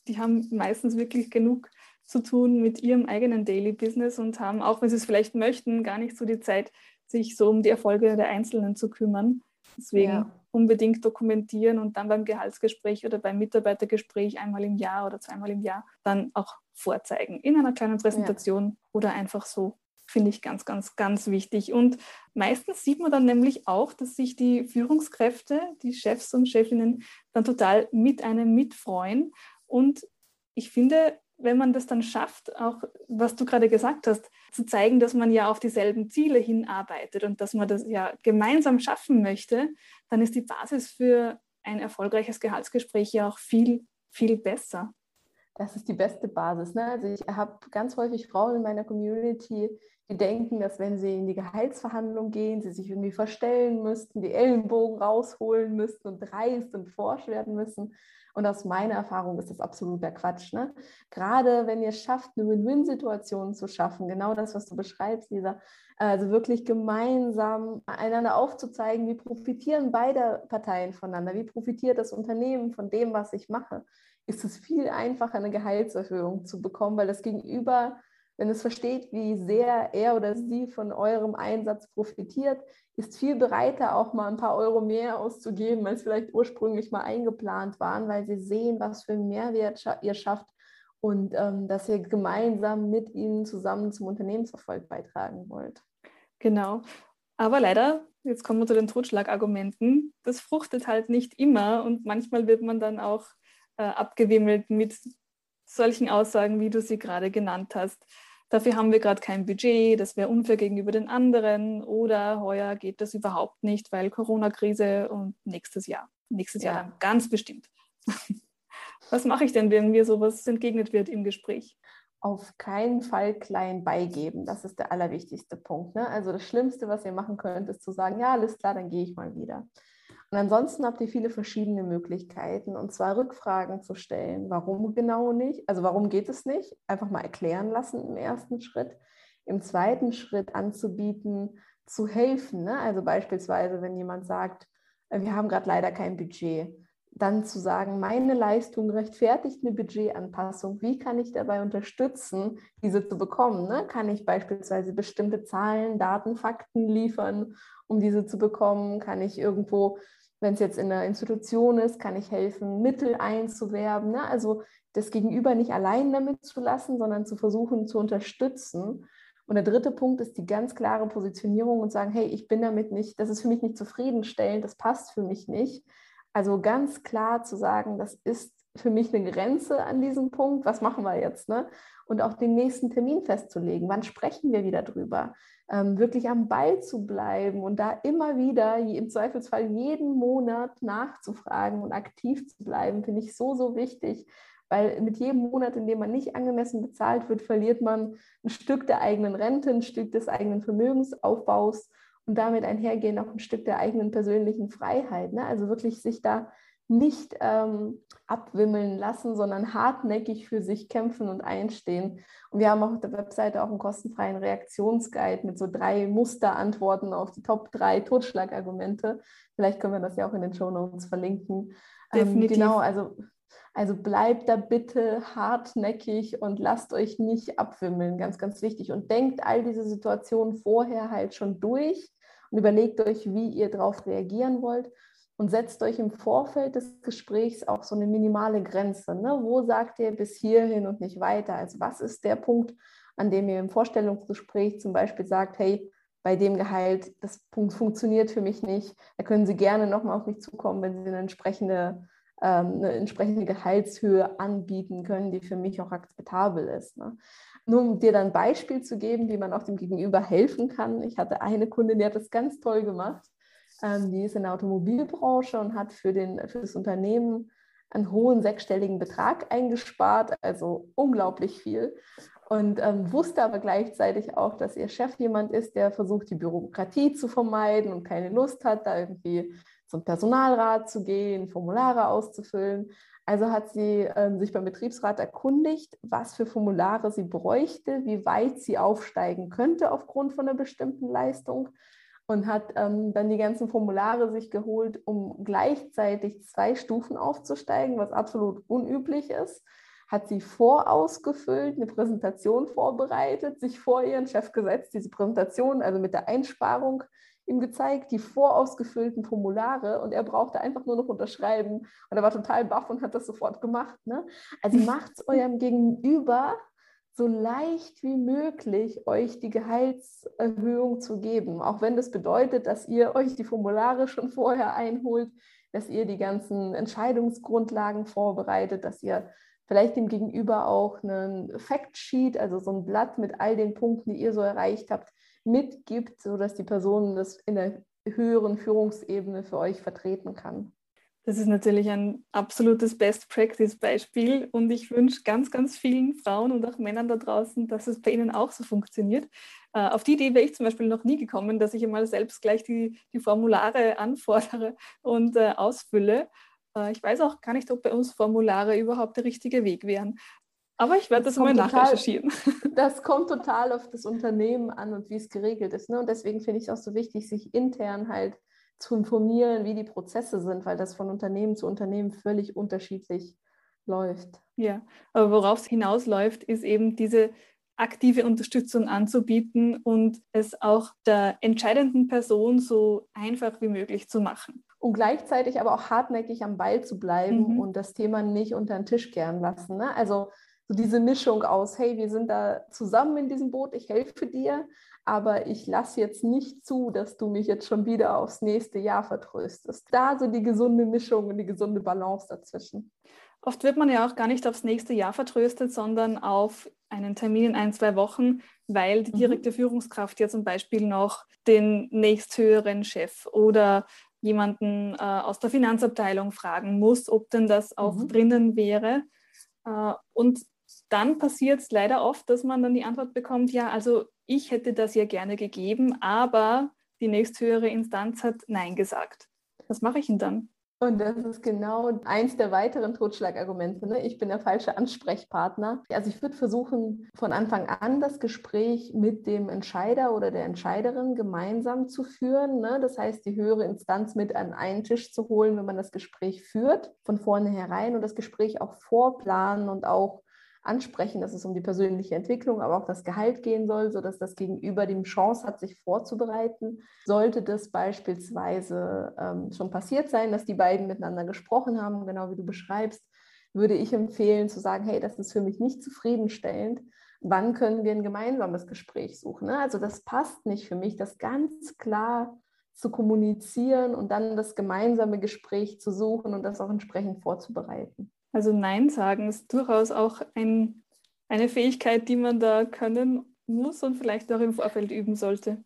die haben meistens wirklich genug zu tun mit ihrem eigenen Daily Business und haben, auch wenn sie es vielleicht möchten, gar nicht so die Zeit, sich so um die Erfolge der Einzelnen zu kümmern. Deswegen ja. unbedingt dokumentieren und dann beim Gehaltsgespräch oder beim Mitarbeitergespräch einmal im Jahr oder zweimal im Jahr dann auch vorzeigen in einer kleinen Präsentation ja. oder einfach so. Finde ich ganz, ganz, ganz wichtig. Und meistens sieht man dann nämlich auch, dass sich die Führungskräfte, die Chefs und Chefinnen dann total mit einem mitfreuen und ich finde, wenn man das dann schafft, auch was du gerade gesagt hast, zu zeigen, dass man ja auf dieselben Ziele hinarbeitet und dass man das ja gemeinsam schaffen möchte, dann ist die Basis für ein erfolgreiches Gehaltsgespräch ja auch viel, viel besser. Das ist die beste Basis. Ne? Also ich habe ganz häufig Frauen in meiner Community, die denken, dass wenn sie in die Gehaltsverhandlung gehen, sie sich irgendwie verstellen müssten, die Ellenbogen rausholen müssten und dreist und forsch werden müssen. Und aus meiner Erfahrung ist das absoluter Quatsch. Ne? Gerade wenn ihr es schafft, eine Win-Win-Situation zu schaffen, genau das, was du beschreibst, Lisa, also wirklich gemeinsam einander aufzuzeigen, wie profitieren beide Parteien voneinander, wie profitiert das Unternehmen von dem, was ich mache, ist es viel einfacher, eine Gehaltserhöhung zu bekommen, weil das Gegenüber wenn es versteht, wie sehr er oder sie von eurem Einsatz profitiert, ist viel bereiter, auch mal ein paar Euro mehr auszugeben, als vielleicht ursprünglich mal eingeplant waren, weil sie sehen, was für einen Mehrwert ihr schafft und ähm, dass ihr gemeinsam mit ihnen zusammen zum Unternehmenserfolg beitragen wollt. Genau. Aber leider, jetzt kommen wir zu den Totschlagargumenten, das fruchtet halt nicht immer und manchmal wird man dann auch äh, abgewimmelt mit solchen Aussagen, wie du sie gerade genannt hast. Dafür haben wir gerade kein Budget, das wäre unfair gegenüber den anderen oder heuer geht das überhaupt nicht, weil Corona-Krise und nächstes Jahr. Nächstes ja. Jahr dann ganz bestimmt. Was mache ich denn, wenn mir sowas entgegnet wird im Gespräch? Auf keinen Fall klein beigeben. Das ist der allerwichtigste Punkt. Ne? Also das Schlimmste, was ihr machen könnt, ist zu sagen, ja, alles klar, dann gehe ich mal wieder. Und ansonsten habt ihr viele verschiedene Möglichkeiten, und zwar Rückfragen zu stellen. Warum genau nicht? Also warum geht es nicht? Einfach mal erklären lassen im ersten Schritt. Im zweiten Schritt anzubieten, zu helfen. Ne? Also beispielsweise, wenn jemand sagt, äh, wir haben gerade leider kein Budget, dann zu sagen, meine Leistung rechtfertigt eine Budgetanpassung. Wie kann ich dabei unterstützen, diese zu bekommen? Ne? Kann ich beispielsweise bestimmte Zahlen, Daten, Fakten liefern, um diese zu bekommen? Kann ich irgendwo wenn es jetzt in einer Institution ist, kann ich helfen, Mittel einzuwerben. Ne? Also das Gegenüber nicht allein damit zu lassen, sondern zu versuchen zu unterstützen. Und der dritte Punkt ist die ganz klare Positionierung und sagen, hey, ich bin damit nicht, das ist für mich nicht zufriedenstellend, das passt für mich nicht. Also ganz klar zu sagen, das ist für mich eine Grenze an diesem Punkt, was machen wir jetzt? Ne? Und auch den nächsten Termin festzulegen, wann sprechen wir wieder drüber? Ähm, wirklich am Ball zu bleiben und da immer wieder, im Zweifelsfall jeden Monat nachzufragen und aktiv zu bleiben, finde ich so, so wichtig. Weil mit jedem Monat, in dem man nicht angemessen bezahlt wird, verliert man ein Stück der eigenen Rente, ein Stück des eigenen Vermögensaufbaus und damit einhergehen auch ein Stück der eigenen persönlichen Freiheit. Ne? Also wirklich sich da nicht ähm, abwimmeln lassen, sondern hartnäckig für sich kämpfen und einstehen. Und wir haben auf der Webseite auch einen kostenfreien Reaktionsguide mit so drei Musterantworten auf die Top drei Totschlagargumente. Vielleicht können wir das ja auch in den Show Notes verlinken. Ähm, Definitiv. Ähm, genau, also, also bleibt da bitte hartnäckig und lasst euch nicht abwimmeln, ganz, ganz wichtig. Und denkt all diese Situationen vorher halt schon durch und überlegt euch, wie ihr darauf reagieren wollt und setzt euch im Vorfeld des Gesprächs auch so eine minimale Grenze. Ne? Wo sagt ihr bis hierhin und nicht weiter? Also was ist der Punkt, an dem ihr im Vorstellungsgespräch zum Beispiel sagt, hey, bei dem Gehalt, das Punkt funktioniert für mich nicht. Da können Sie gerne nochmal auf mich zukommen, wenn Sie eine entsprechende, ähm, eine entsprechende Gehaltshöhe anbieten können, die für mich auch akzeptabel ist. Ne? Nur um dir dann ein Beispiel zu geben, wie man auch dem Gegenüber helfen kann. Ich hatte eine Kundin, die hat das ganz toll gemacht. Ähm, die ist in der Automobilbranche und hat für, den, für das Unternehmen einen hohen sechsstelligen Betrag eingespart, also unglaublich viel. Und ähm, wusste aber gleichzeitig auch, dass ihr Chef jemand ist, der versucht, die Bürokratie zu vermeiden und keine Lust hat, da irgendwie zum Personalrat zu gehen, Formulare auszufüllen. Also hat sie ähm, sich beim Betriebsrat erkundigt, was für Formulare sie bräuchte, wie weit sie aufsteigen könnte aufgrund von einer bestimmten Leistung und hat ähm, dann die ganzen Formulare sich geholt, um gleichzeitig zwei Stufen aufzusteigen, was absolut unüblich ist. Hat sie vorausgefüllt, eine Präsentation vorbereitet, sich vor ihren Chef gesetzt, diese Präsentation, also mit der Einsparung ihm gezeigt, die vorausgefüllten Formulare und er brauchte einfach nur noch unterschreiben und er war total baff und hat das sofort gemacht. Ne? Also macht es eurem Gegenüber so leicht wie möglich euch die Gehaltserhöhung zu geben, auch wenn das bedeutet, dass ihr euch die Formulare schon vorher einholt, dass ihr die ganzen Entscheidungsgrundlagen vorbereitet, dass ihr vielleicht dem Gegenüber auch einen Factsheet, also so ein Blatt mit all den Punkten, die ihr so erreicht habt, mitgibt, sodass die Person das in der höheren Führungsebene für euch vertreten kann. Das ist natürlich ein absolutes Best-Practice-Beispiel und ich wünsche ganz, ganz vielen Frauen und auch Männern da draußen, dass es bei ihnen auch so funktioniert. Äh, auf die Idee wäre ich zum Beispiel noch nie gekommen, dass ich einmal selbst gleich die, die Formulare anfordere und äh, ausfülle. Äh, ich weiß auch gar nicht, ob bei uns Formulare überhaupt der richtige Weg wären. Aber ich werde das, das mal nachrecherchieren. Das kommt total auf das Unternehmen an und wie es geregelt ist. Ne? Und deswegen finde ich es auch so wichtig, sich intern halt zu informieren, wie die Prozesse sind, weil das von Unternehmen zu Unternehmen völlig unterschiedlich läuft. Ja, aber worauf es hinausläuft, ist eben diese aktive Unterstützung anzubieten und es auch der entscheidenden Person so einfach wie möglich zu machen. Und gleichzeitig aber auch hartnäckig am Ball zu bleiben mhm. und das Thema nicht unter den Tisch kehren lassen. Ne? Also so diese Mischung aus, hey, wir sind da zusammen in diesem Boot, ich helfe dir, aber ich lasse jetzt nicht zu, dass du mich jetzt schon wieder aufs nächste Jahr vertröstest. Da so die gesunde Mischung und die gesunde Balance dazwischen. Oft wird man ja auch gar nicht aufs nächste Jahr vertröstet, sondern auf einen Termin in ein, zwei Wochen, weil die mhm. direkte mhm. Führungskraft ja zum Beispiel noch den nächsthöheren Chef oder jemanden äh, aus der Finanzabteilung fragen muss, ob denn das auch mhm. drinnen wäre. Äh, und dann passiert es leider oft, dass man dann die Antwort bekommt, ja, also ich hätte das ja gerne gegeben, aber die nächsthöhere Instanz hat Nein gesagt. Was mache ich denn dann? Und das ist genau eins der weiteren Totschlagargumente. Ne? Ich bin der falsche Ansprechpartner. Also ich würde versuchen, von Anfang an das Gespräch mit dem Entscheider oder der Entscheiderin gemeinsam zu führen. Ne? Das heißt, die höhere Instanz mit an einen Tisch zu holen, wenn man das Gespräch führt, von vornherein und das Gespräch auch vorplanen und auch ansprechen, dass es um die persönliche Entwicklung, aber auch das Gehalt gehen soll, sodass das Gegenüber die Chance hat, sich vorzubereiten. Sollte das beispielsweise ähm, schon passiert sein, dass die beiden miteinander gesprochen haben, genau wie du beschreibst, würde ich empfehlen zu sagen, hey, das ist für mich nicht zufriedenstellend. Wann können wir ein gemeinsames Gespräch suchen? Ne? Also das passt nicht für mich, das ganz klar zu kommunizieren und dann das gemeinsame Gespräch zu suchen und das auch entsprechend vorzubereiten. Also Nein sagen ist durchaus auch ein, eine Fähigkeit, die man da können muss und vielleicht auch im Vorfeld üben sollte.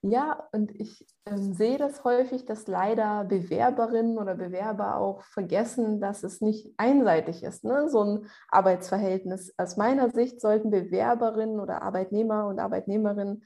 Ja, und ich äh, sehe das häufig, dass leider Bewerberinnen oder Bewerber auch vergessen, dass es nicht einseitig ist, ne? so ein Arbeitsverhältnis. Aus meiner Sicht sollten Bewerberinnen oder Arbeitnehmer und Arbeitnehmerinnen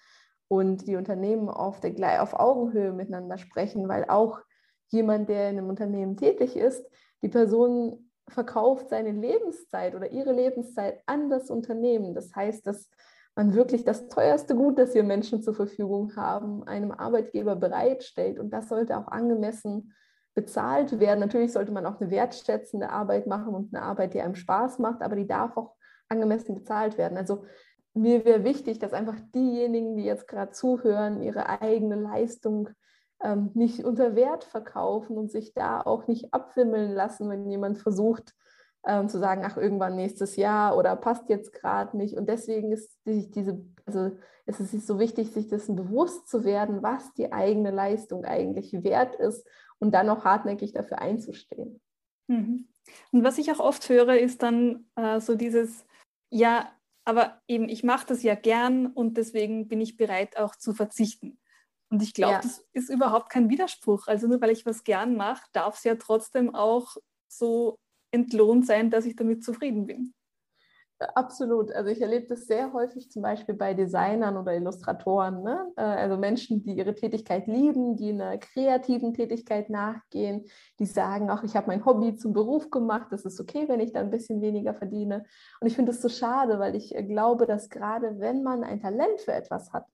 und die Unternehmen auf, der, auf Augenhöhe miteinander sprechen, weil auch jemand, der in einem Unternehmen tätig ist, die Person verkauft seine Lebenszeit oder ihre Lebenszeit an das Unternehmen. Das heißt, dass man wirklich das teuerste Gut, das wir Menschen zur Verfügung haben, einem Arbeitgeber bereitstellt. Und das sollte auch angemessen bezahlt werden. Natürlich sollte man auch eine wertschätzende Arbeit machen und eine Arbeit, die einem Spaß macht, aber die darf auch angemessen bezahlt werden. Also mir wäre wichtig, dass einfach diejenigen, die jetzt gerade zuhören, ihre eigene Leistung ähm, nicht unter Wert verkaufen und sich da auch nicht abwimmeln lassen, wenn jemand versucht ähm, zu sagen, ach, irgendwann nächstes Jahr oder passt jetzt gerade nicht. Und deswegen ist die, diese, also es ist so wichtig, sich dessen bewusst zu werden, was die eigene Leistung eigentlich wert ist und dann auch hartnäckig dafür einzustehen. Mhm. Und was ich auch oft höre, ist dann äh, so dieses, ja, aber eben, ich mache das ja gern und deswegen bin ich bereit auch zu verzichten. Und ich glaube, ja. das ist überhaupt kein Widerspruch. Also nur weil ich was gern mache, darf es ja trotzdem auch so entlohnt sein, dass ich damit zufrieden bin. Absolut. Also ich erlebe das sehr häufig zum Beispiel bei Designern oder Illustratoren. Ne? Äh, also Menschen, die ihre Tätigkeit lieben, die einer kreativen Tätigkeit nachgehen, die sagen auch, ich habe mein Hobby zum Beruf gemacht, das ist okay, wenn ich da ein bisschen weniger verdiene. Und ich finde das so schade, weil ich äh, glaube, dass gerade wenn man ein Talent für etwas hat,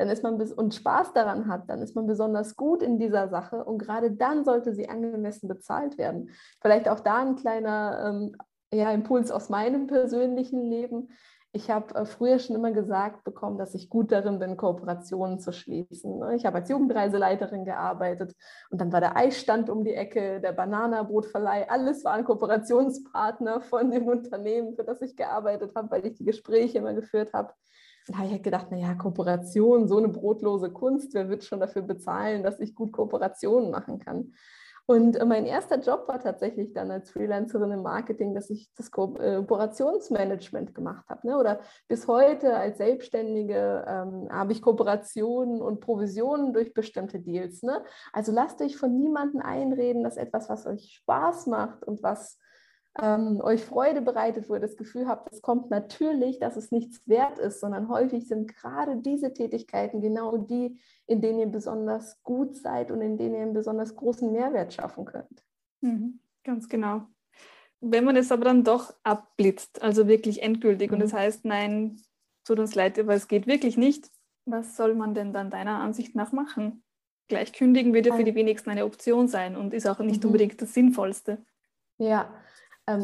dann ist man und Spaß daran hat, dann ist man besonders gut in dieser Sache und gerade dann sollte sie angemessen bezahlt werden. Vielleicht auch da ein kleiner ähm, ja, Impuls aus meinem persönlichen Leben. Ich habe äh, früher schon immer gesagt bekommen, dass ich gut darin bin, Kooperationen zu schließen. Ne? Ich habe als Jugendreiseleiterin gearbeitet und dann war der Eisstand um die Ecke, der Bananabrotverleih, alles waren Kooperationspartner von dem Unternehmen, für das ich gearbeitet habe, weil ich die Gespräche immer geführt habe. Und da habe ich halt gedacht, naja, Kooperation, so eine brotlose Kunst, wer wird schon dafür bezahlen, dass ich gut Kooperationen machen kann? Und äh, mein erster Job war tatsächlich dann als Freelancerin im Marketing, dass ich das Kooperationsmanagement gemacht habe. Ne? Oder bis heute als Selbstständige ähm, habe ich Kooperationen und Provisionen durch bestimmte Deals. Ne? Also lasst euch von niemandem einreden, dass etwas, was euch Spaß macht und was ähm, euch Freude bereitet, wo ihr das Gefühl habt, es kommt natürlich, dass es nichts wert ist, sondern häufig sind gerade diese Tätigkeiten genau die, in denen ihr besonders gut seid und in denen ihr einen besonders großen Mehrwert schaffen könnt. Mhm, ganz genau. Wenn man es aber dann doch abblitzt, also wirklich endgültig, mhm. und es das heißt, nein, tut uns leid, aber es geht wirklich nicht, was soll man denn dann deiner Ansicht nach machen? Gleich kündigen würde für die wenigsten eine Option sein und ist auch nicht mhm. unbedingt das Sinnvollste. Ja,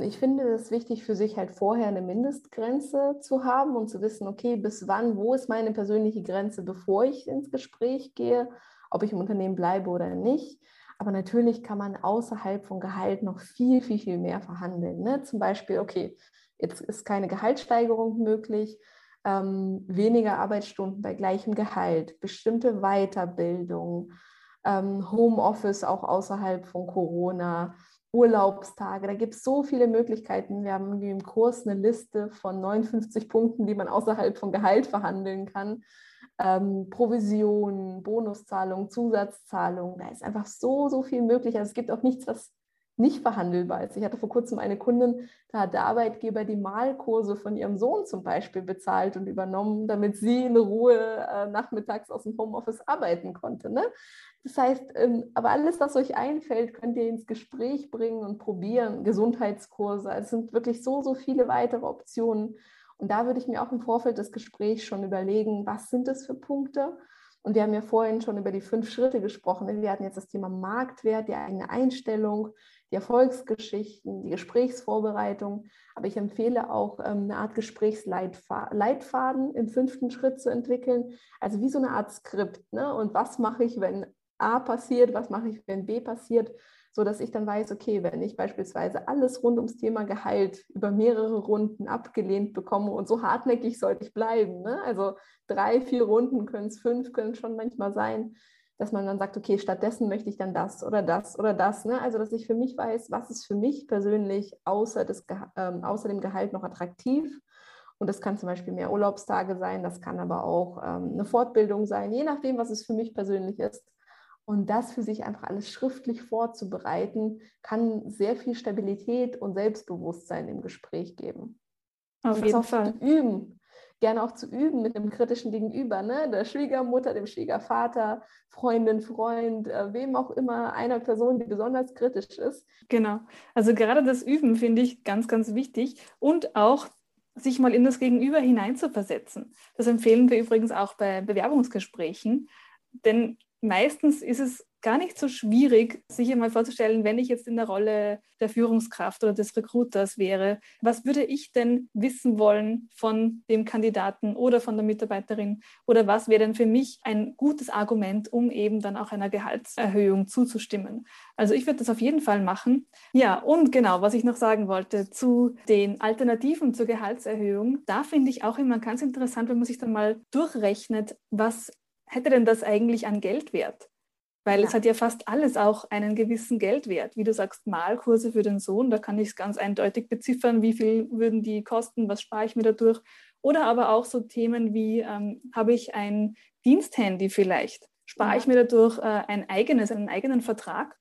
ich finde es wichtig für sich halt vorher eine Mindestgrenze zu haben und zu wissen, okay, bis wann, wo ist meine persönliche Grenze, bevor ich ins Gespräch gehe, ob ich im Unternehmen bleibe oder nicht. Aber natürlich kann man außerhalb von Gehalt noch viel, viel, viel mehr verhandeln. Ne? Zum Beispiel, okay, jetzt ist keine Gehaltssteigerung möglich, ähm, weniger Arbeitsstunden bei gleichem Gehalt, bestimmte Weiterbildung, ähm, Homeoffice auch außerhalb von Corona, Urlaubstage. Da gibt es so viele Möglichkeiten. Wir haben im Kurs eine Liste von 59 Punkten, die man außerhalb von Gehalt verhandeln kann. Ähm, Provisionen, Bonuszahlungen, Zusatzzahlungen. Da ist einfach so, so viel möglich. Also es gibt auch nichts, was nicht verhandelbar ist. Ich hatte vor kurzem eine Kundin, da hat der Arbeitgeber die Malkurse von ihrem Sohn zum Beispiel bezahlt und übernommen, damit sie in Ruhe äh, nachmittags aus dem Homeoffice arbeiten konnte. Ne? Das heißt, ähm, aber alles, was euch einfällt, könnt ihr ins Gespräch bringen und probieren. Gesundheitskurse, also es sind wirklich so, so viele weitere Optionen. Und da würde ich mir auch im Vorfeld des Gesprächs schon überlegen, was sind das für Punkte? Und wir haben ja vorhin schon über die fünf Schritte gesprochen. Wir hatten jetzt das Thema Marktwert, die eigene Einstellung, die Erfolgsgeschichten, die Gesprächsvorbereitung. Aber ich empfehle auch ähm, eine Art Gesprächsleitfaden im fünften Schritt zu entwickeln. Also wie so eine Art Skript. Ne? Und was mache ich, wenn A passiert, was mache ich, wenn B passiert, so dass ich dann weiß, okay, wenn ich beispielsweise alles rund ums Thema Gehalt über mehrere Runden abgelehnt bekomme und so hartnäckig sollte ich bleiben, ne? also drei, vier Runden können es, fünf können es schon manchmal sein, dass man dann sagt, okay, stattdessen möchte ich dann das oder das oder das. Ne? Also, dass ich für mich weiß, was ist für mich persönlich außer, des, ähm, außer dem Gehalt noch attraktiv. Und das kann zum Beispiel mehr Urlaubstage sein, das kann aber auch ähm, eine Fortbildung sein, je nachdem, was es für mich persönlich ist. Und das für sich einfach alles schriftlich vorzubereiten, kann sehr viel Stabilität und Selbstbewusstsein im Gespräch geben. Auf jeden Fall. Üben gerne auch zu üben mit einem kritischen Gegenüber, ne? der Schwiegermutter, dem Schwiegervater, Freundin, Freund, äh, wem auch immer, einer Person, die besonders kritisch ist. Genau. Also gerade das Üben finde ich ganz, ganz wichtig und auch sich mal in das Gegenüber hineinzuversetzen. Das empfehlen wir übrigens auch bei Bewerbungsgesprächen, denn meistens ist es gar nicht so schwierig, sich einmal vorzustellen, wenn ich jetzt in der Rolle der Führungskraft oder des Recruiters wäre, was würde ich denn wissen wollen von dem Kandidaten oder von der Mitarbeiterin oder was wäre denn für mich ein gutes Argument, um eben dann auch einer Gehaltserhöhung zuzustimmen. Also ich würde das auf jeden Fall machen. Ja, und genau, was ich noch sagen wollte zu den Alternativen zur Gehaltserhöhung, da finde ich auch immer ganz interessant, wenn man sich dann mal durchrechnet, was hätte denn das eigentlich an Geldwert? Weil ja. es hat ja fast alles auch einen gewissen Geldwert. Wie du sagst, Malkurse für den Sohn, da kann ich es ganz eindeutig beziffern, wie viel würden die kosten, was spare ich mir dadurch. Oder aber auch so Themen wie, ähm, habe ich ein Diensthandy vielleicht? Spare ja. ich mir dadurch äh, ein eigenes, einen eigenen Vertrag?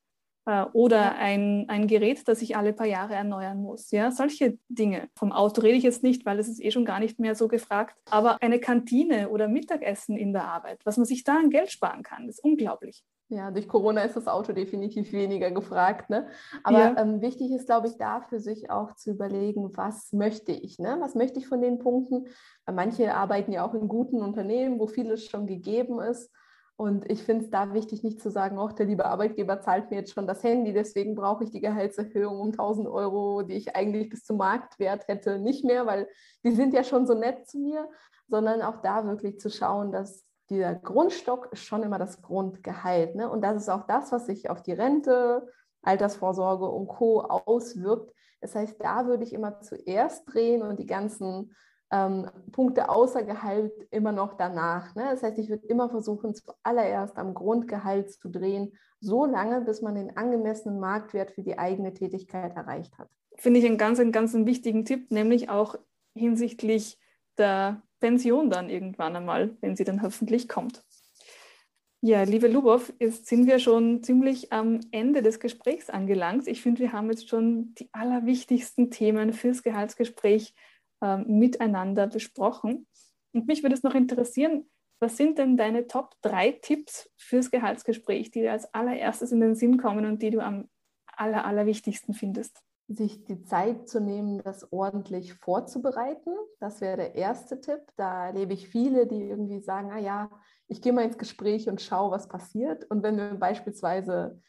Äh, oder ein, ein Gerät, das ich alle paar Jahre erneuern muss. Ja, solche Dinge. Vom Auto rede ich jetzt nicht, weil es ist eh schon gar nicht mehr so gefragt. Aber eine Kantine oder Mittagessen in der Arbeit, was man sich da an Geld sparen kann, ist unglaublich. Ja, durch Corona ist das Auto definitiv weniger gefragt. Ne? Aber ja. ähm, wichtig ist, glaube ich, da für sich auch zu überlegen, was möchte ich? Ne? Was möchte ich von den Punkten? Weil manche arbeiten ja auch in guten Unternehmen, wo vieles schon gegeben ist. Und ich finde es da wichtig, nicht zu sagen, auch der liebe Arbeitgeber zahlt mir jetzt schon das Handy, deswegen brauche ich die Gehaltserhöhung um 1000 Euro, die ich eigentlich bis zum Marktwert hätte, nicht mehr, weil die sind ja schon so nett zu mir, sondern auch da wirklich zu schauen, dass dieser Grundstock ist schon immer das Grundgehalt. Ne? Und das ist auch das, was sich auf die Rente, Altersvorsorge und Co. auswirkt. Das heißt, da würde ich immer zuerst drehen und die ganzen ähm, Punkte außer Gehalt immer noch danach. Ne? Das heißt, ich würde immer versuchen, zuallererst am Grundgehalt zu drehen, so lange, bis man den angemessenen Marktwert für die eigene Tätigkeit erreicht hat. Finde ich einen ganz, einen ganz wichtigen Tipp, nämlich auch hinsichtlich der Pension dann irgendwann einmal, wenn sie dann hoffentlich kommt. Ja, liebe Lubov, jetzt sind wir schon ziemlich am Ende des Gesprächs angelangt. Ich finde, wir haben jetzt schon die allerwichtigsten Themen fürs Gehaltsgespräch äh, miteinander besprochen. Und mich würde es noch interessieren, was sind denn deine Top 3 Tipps fürs Gehaltsgespräch, die dir als allererstes in den Sinn kommen und die du am aller, allerwichtigsten findest? Sich die Zeit zu nehmen, das ordentlich vorzubereiten. Das wäre der erste Tipp. Da erlebe ich viele, die irgendwie sagen, ah ja, ich gehe mal ins Gespräch und schaue, was passiert. Und wenn wir beispielsweise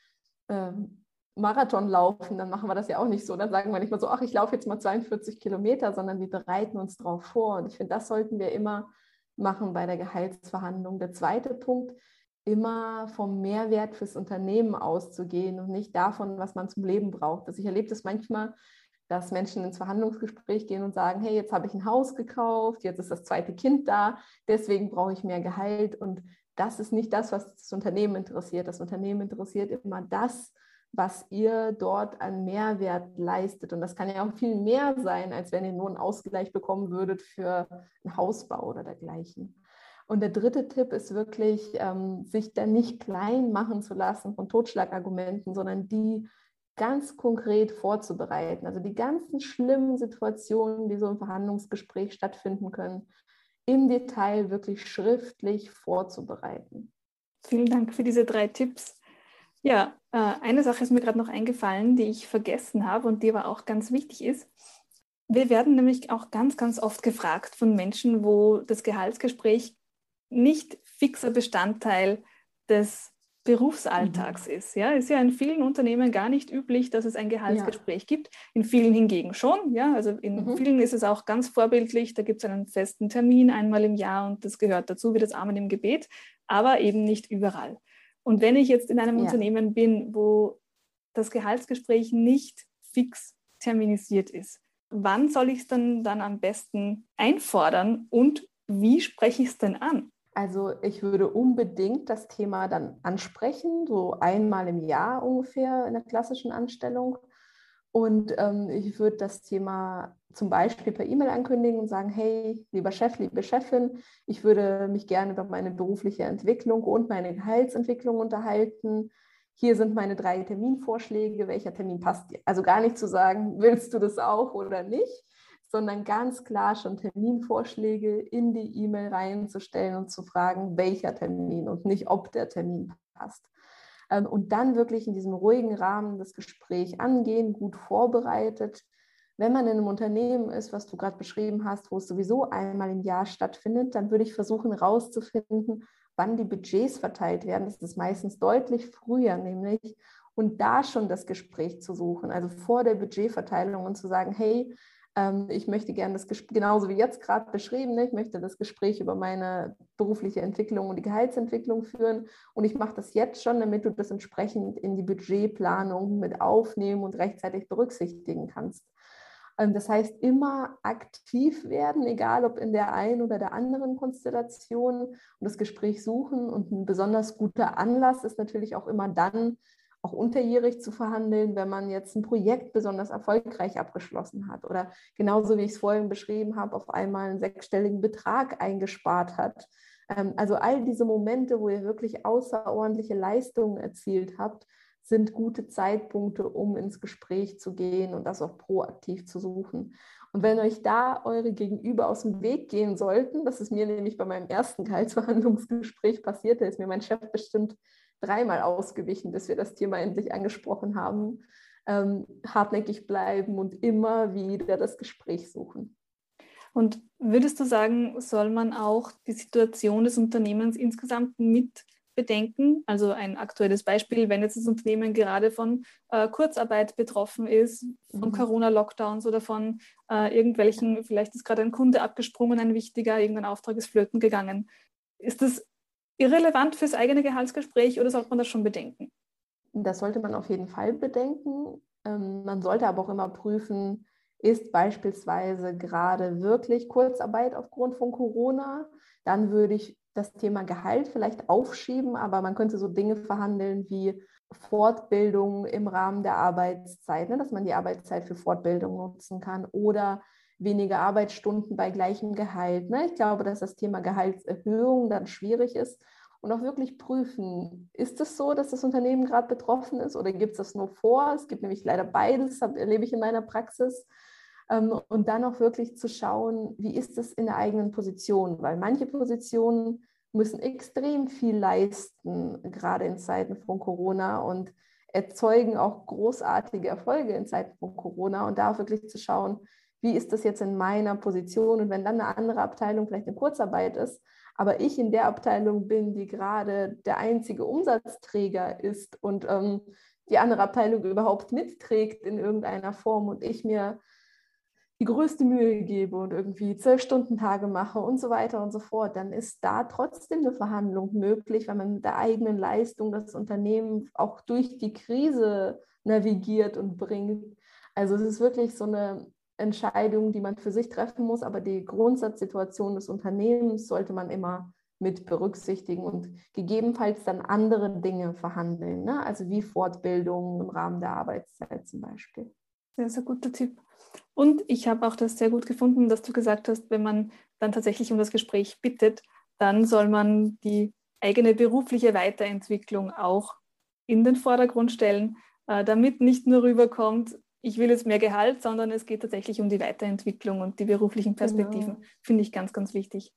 ähm, Marathon laufen, dann machen wir das ja auch nicht so. Dann sagen wir nicht mal so, ach, ich laufe jetzt mal 42 Kilometer, sondern wir bereiten uns darauf vor. Und ich finde, das sollten wir immer machen bei der Gehaltsverhandlung. Der zweite Punkt, immer vom Mehrwert fürs Unternehmen auszugehen und nicht davon, was man zum Leben braucht. Also ich erlebe das manchmal, dass Menschen ins Verhandlungsgespräch gehen und sagen, hey, jetzt habe ich ein Haus gekauft, jetzt ist das zweite Kind da, deswegen brauche ich mehr Gehalt. Und das ist nicht das, was das Unternehmen interessiert. Das Unternehmen interessiert immer das, was ihr dort an Mehrwert leistet. Und das kann ja auch viel mehr sein, als wenn ihr nur einen Ausgleich bekommen würdet für einen Hausbau oder dergleichen. Und der dritte Tipp ist wirklich, ähm, sich dann nicht klein machen zu lassen von Totschlagargumenten, sondern die ganz konkret vorzubereiten. Also die ganzen schlimmen Situationen, die so im Verhandlungsgespräch stattfinden können, im Detail wirklich schriftlich vorzubereiten. Vielen Dank für diese drei Tipps. Ja, eine Sache ist mir gerade noch eingefallen, die ich vergessen habe und die aber auch ganz wichtig ist. Wir werden nämlich auch ganz, ganz oft gefragt von Menschen, wo das Gehaltsgespräch nicht fixer Bestandteil des Berufsalltags mhm. ist. Ja, ist ja in vielen Unternehmen gar nicht üblich, dass es ein Gehaltsgespräch ja. gibt. In vielen hingegen schon. Ja, also in mhm. vielen ist es auch ganz vorbildlich. Da gibt es einen festen Termin einmal im Jahr und das gehört dazu wie das Amen im Gebet, aber eben nicht überall. Und wenn ich jetzt in einem ja. Unternehmen bin, wo das Gehaltsgespräch nicht fix terminisiert ist, wann soll ich es dann, dann am besten einfordern und wie spreche ich es denn an? Also ich würde unbedingt das Thema dann ansprechen, so einmal im Jahr ungefähr in der klassischen Anstellung. Und ähm, ich würde das Thema zum Beispiel per E-Mail ankündigen und sagen, hey, lieber Chef, liebe Chefin, ich würde mich gerne über meine berufliche Entwicklung und meine Gehaltsentwicklung unterhalten. Hier sind meine drei Terminvorschläge, welcher Termin passt dir? Also gar nicht zu sagen, willst du das auch oder nicht, sondern ganz klar schon Terminvorschläge in die E-Mail reinzustellen und zu fragen, welcher Termin und nicht, ob der Termin passt. Ähm, und dann wirklich in diesem ruhigen Rahmen das Gespräch angehen, gut vorbereitet. Wenn man in einem Unternehmen ist, was du gerade beschrieben hast, wo es sowieso einmal im Jahr stattfindet, dann würde ich versuchen herauszufinden, wann die Budgets verteilt werden. Das ist meistens deutlich früher, nämlich und da schon das Gespräch zu suchen, also vor der Budgetverteilung und zu sagen, hey, ich möchte gerne das Gespräch, genauso wie jetzt gerade beschrieben, ne, ich möchte das Gespräch über meine berufliche Entwicklung und die Gehaltsentwicklung führen und ich mache das jetzt schon, damit du das entsprechend in die Budgetplanung mit aufnehmen und rechtzeitig berücksichtigen kannst. Ähm, das heißt, immer aktiv werden, egal ob in der einen oder der anderen Konstellation und das Gespräch suchen. Und ein besonders guter Anlass ist natürlich auch immer dann, auch unterjährig zu verhandeln, wenn man jetzt ein Projekt besonders erfolgreich abgeschlossen hat oder genauso wie ich es vorhin beschrieben habe, auf einmal einen sechsstelligen Betrag eingespart hat. Ähm, also all diese Momente, wo ihr wirklich außerordentliche Leistungen erzielt habt, sind gute Zeitpunkte, um ins Gespräch zu gehen und das auch proaktiv zu suchen. Und wenn euch da eure Gegenüber aus dem Weg gehen sollten, das ist mir nämlich bei meinem ersten Gehaltsverhandlungsgespräch passiert, da ist mir mein Chef bestimmt dreimal ausgewichen, bis wir das Thema endlich angesprochen haben. Ähm, hartnäckig bleiben und immer wieder das Gespräch suchen. Und würdest du sagen, soll man auch die Situation des Unternehmens insgesamt mit bedenken? Also ein aktuelles Beispiel, wenn jetzt das Unternehmen gerade von äh, Kurzarbeit betroffen ist, von mhm. Corona-Lockdowns oder von äh, irgendwelchen, vielleicht ist gerade ein Kunde abgesprungen, ein wichtiger, irgendein Auftrag ist flöten gegangen. Ist das irrelevant fürs eigene Gehaltsgespräch oder sollte man das schon bedenken? Das sollte man auf jeden Fall bedenken. Ähm, man sollte aber auch immer prüfen, ist beispielsweise gerade wirklich Kurzarbeit aufgrund von Corona, dann würde ich das Thema Gehalt vielleicht aufschieben, aber man könnte so Dinge verhandeln wie Fortbildung im Rahmen der Arbeitszeit, ne, dass man die Arbeitszeit für Fortbildung nutzen kann oder weniger Arbeitsstunden bei gleichem Gehalt. Ne? Ich glaube, dass das Thema Gehaltserhöhung dann schwierig ist und auch wirklich prüfen, ist es so, dass das Unternehmen gerade betroffen ist oder gibt es das nur vor? Es gibt nämlich leider beides, das erlebe ich in meiner Praxis. Ähm, und dann auch wirklich zu schauen, wie ist es in der eigenen Position, weil manche Positionen müssen extrem viel leisten, gerade in Zeiten von Corona und erzeugen auch großartige Erfolge in Zeiten von Corona und da auch wirklich zu schauen, wie ist das jetzt in meiner Position und wenn dann eine andere Abteilung vielleicht in Kurzarbeit ist, aber ich in der Abteilung bin, die gerade der einzige Umsatzträger ist und ähm, die andere Abteilung überhaupt mitträgt in irgendeiner Form und ich mir die größte Mühe gebe und irgendwie zwölf Stunden Tage mache und so weiter und so fort, dann ist da trotzdem eine Verhandlung möglich, weil man mit der eigenen Leistung das Unternehmen auch durch die Krise navigiert und bringt. Also es ist wirklich so eine Entscheidung, die man für sich treffen muss, aber die Grundsatzsituation des Unternehmens sollte man immer mit berücksichtigen und gegebenenfalls dann andere Dinge verhandeln, ne? also wie Fortbildung im Rahmen der Arbeitszeit zum Beispiel. Sehr, sehr guter Tipp. Und ich habe auch das sehr gut gefunden, dass du gesagt hast, wenn man dann tatsächlich um das Gespräch bittet, dann soll man die eigene berufliche Weiterentwicklung auch in den Vordergrund stellen, äh, damit nicht nur rüberkommt, ich will jetzt mehr Gehalt, sondern es geht tatsächlich um die Weiterentwicklung und die beruflichen Perspektiven. Genau. Finde ich ganz, ganz wichtig.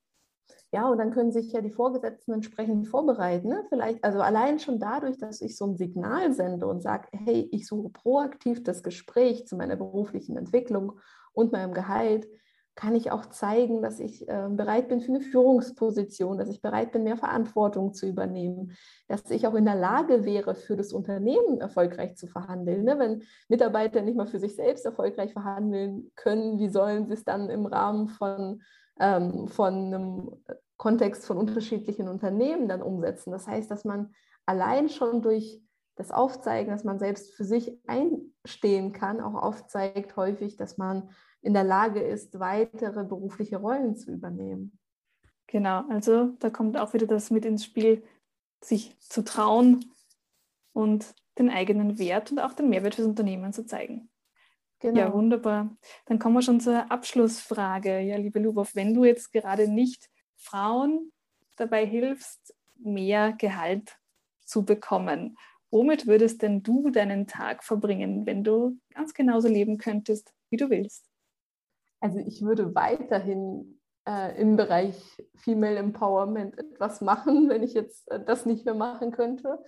Ja, und dann können sich ja die Vorgesetzten entsprechend vorbereiten. Ne? Vielleicht, also allein schon dadurch, dass ich so ein Signal sende und sage, hey, ich suche proaktiv das Gespräch zu meiner beruflichen Entwicklung und meinem Gehalt, kann ich auch zeigen, dass ich äh, bereit bin für eine Führungsposition, dass ich bereit bin, mehr Verantwortung zu übernehmen, dass ich auch in der Lage wäre, für das Unternehmen erfolgreich zu verhandeln. Ne? Wenn Mitarbeiter nicht mal für sich selbst erfolgreich verhandeln können, wie sollen sie es dann im Rahmen von, ähm, von einem Kontext von unterschiedlichen Unternehmen dann umsetzen? Das heißt, dass man allein schon durch das Aufzeigen, dass man selbst für sich einstehen kann, auch aufzeigt häufig, dass man in der Lage ist, weitere berufliche Rollen zu übernehmen. Genau, also da kommt auch wieder das mit ins Spiel, sich zu trauen und den eigenen Wert und auch den Mehrwert fürs Unternehmen zu zeigen. Genau. Ja, wunderbar. Dann kommen wir schon zur Abschlussfrage. Ja, liebe Lubov, wenn du jetzt gerade nicht Frauen dabei hilfst, mehr Gehalt zu bekommen, womit würdest denn du deinen Tag verbringen, wenn du ganz genauso leben könntest, wie du willst? Also ich würde weiterhin äh, im Bereich Female Empowerment etwas machen, wenn ich jetzt äh, das nicht mehr machen könnte.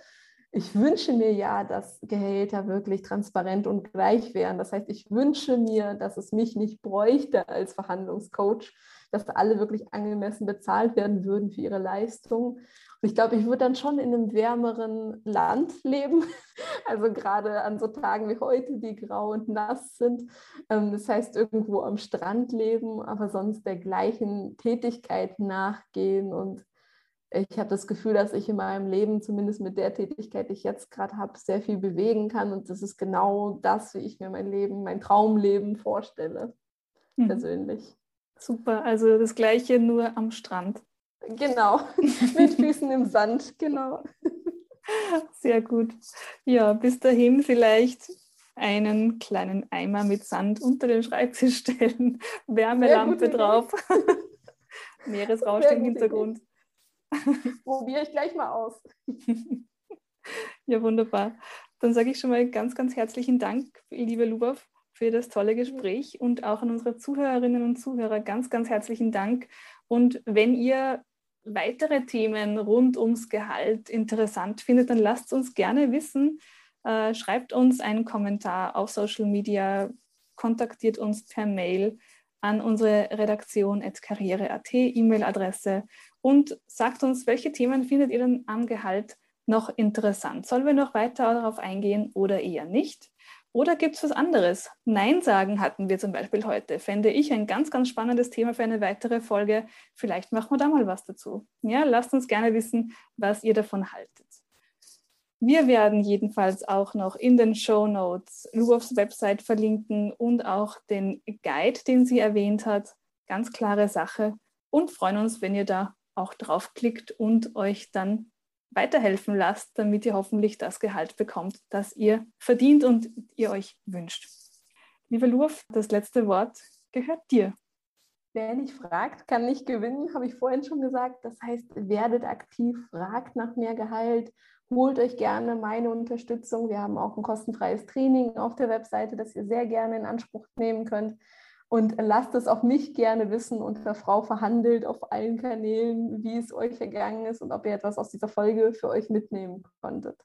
Ich wünsche mir ja, dass Gehälter wirklich transparent und gleich wären. Das heißt, ich wünsche mir, dass es mich nicht bräuchte als Verhandlungscoach, dass alle wirklich angemessen bezahlt werden würden für ihre Leistung. Ich glaube, ich würde dann schon in einem wärmeren Land leben. Also gerade an so Tagen wie heute, die grau und nass sind. Ähm, das heißt, irgendwo am Strand leben, aber sonst der gleichen Tätigkeit nachgehen. Und ich habe das Gefühl, dass ich in meinem Leben, zumindest mit der Tätigkeit, die ich jetzt gerade habe, sehr viel bewegen kann. Und das ist genau das, wie ich mir mein Leben, mein Traumleben vorstelle, mhm. persönlich. Super, also das gleiche nur am Strand. Genau, mit Füßen im Sand, genau. Sehr gut. Ja, bis dahin vielleicht einen kleinen Eimer mit Sand unter den Schreibtisch stellen, Wärmelampe drauf, Meeresrauschen im Hintergrund. Probiere ich gleich mal aus. ja, wunderbar. Dann sage ich schon mal ganz, ganz herzlichen Dank, liebe Lubov, für das tolle Gespräch und auch an unsere Zuhörerinnen und Zuhörer ganz, ganz herzlichen Dank. Und wenn ihr weitere Themen rund ums Gehalt interessant findet, dann lasst uns gerne wissen. Äh, schreibt uns einen Kommentar auf Social Media, kontaktiert uns per Mail an unsere Redaktion at karriere.at, E-Mail-Adresse und sagt uns, welche Themen findet ihr denn am Gehalt noch interessant? Sollen wir noch weiter darauf eingehen oder eher nicht? Oder gibt es was anderes? Nein sagen hatten wir zum Beispiel heute. Fände ich ein ganz, ganz spannendes Thema für eine weitere Folge. Vielleicht machen wir da mal was dazu. Ja, lasst uns gerne wissen, was ihr davon haltet. Wir werden jedenfalls auch noch in den Show Notes Lubovs Website verlinken und auch den Guide, den sie erwähnt hat. Ganz klare Sache. Und freuen uns, wenn ihr da auch draufklickt und euch dann weiterhelfen lasst, damit ihr hoffentlich das Gehalt bekommt, das ihr verdient und ihr euch wünscht. Liebe Lurf, das letzte Wort gehört dir. Wer nicht fragt, kann nicht gewinnen, habe ich vorhin schon gesagt. Das heißt, werdet aktiv, fragt nach mehr Gehalt, holt euch gerne meine Unterstützung. Wir haben auch ein kostenfreies Training auf der Webseite, das ihr sehr gerne in Anspruch nehmen könnt. Und lasst es auch mich gerne wissen unter Frau verhandelt auf allen Kanälen, wie es euch ergangen ist und ob ihr etwas aus dieser Folge für euch mitnehmen konntet.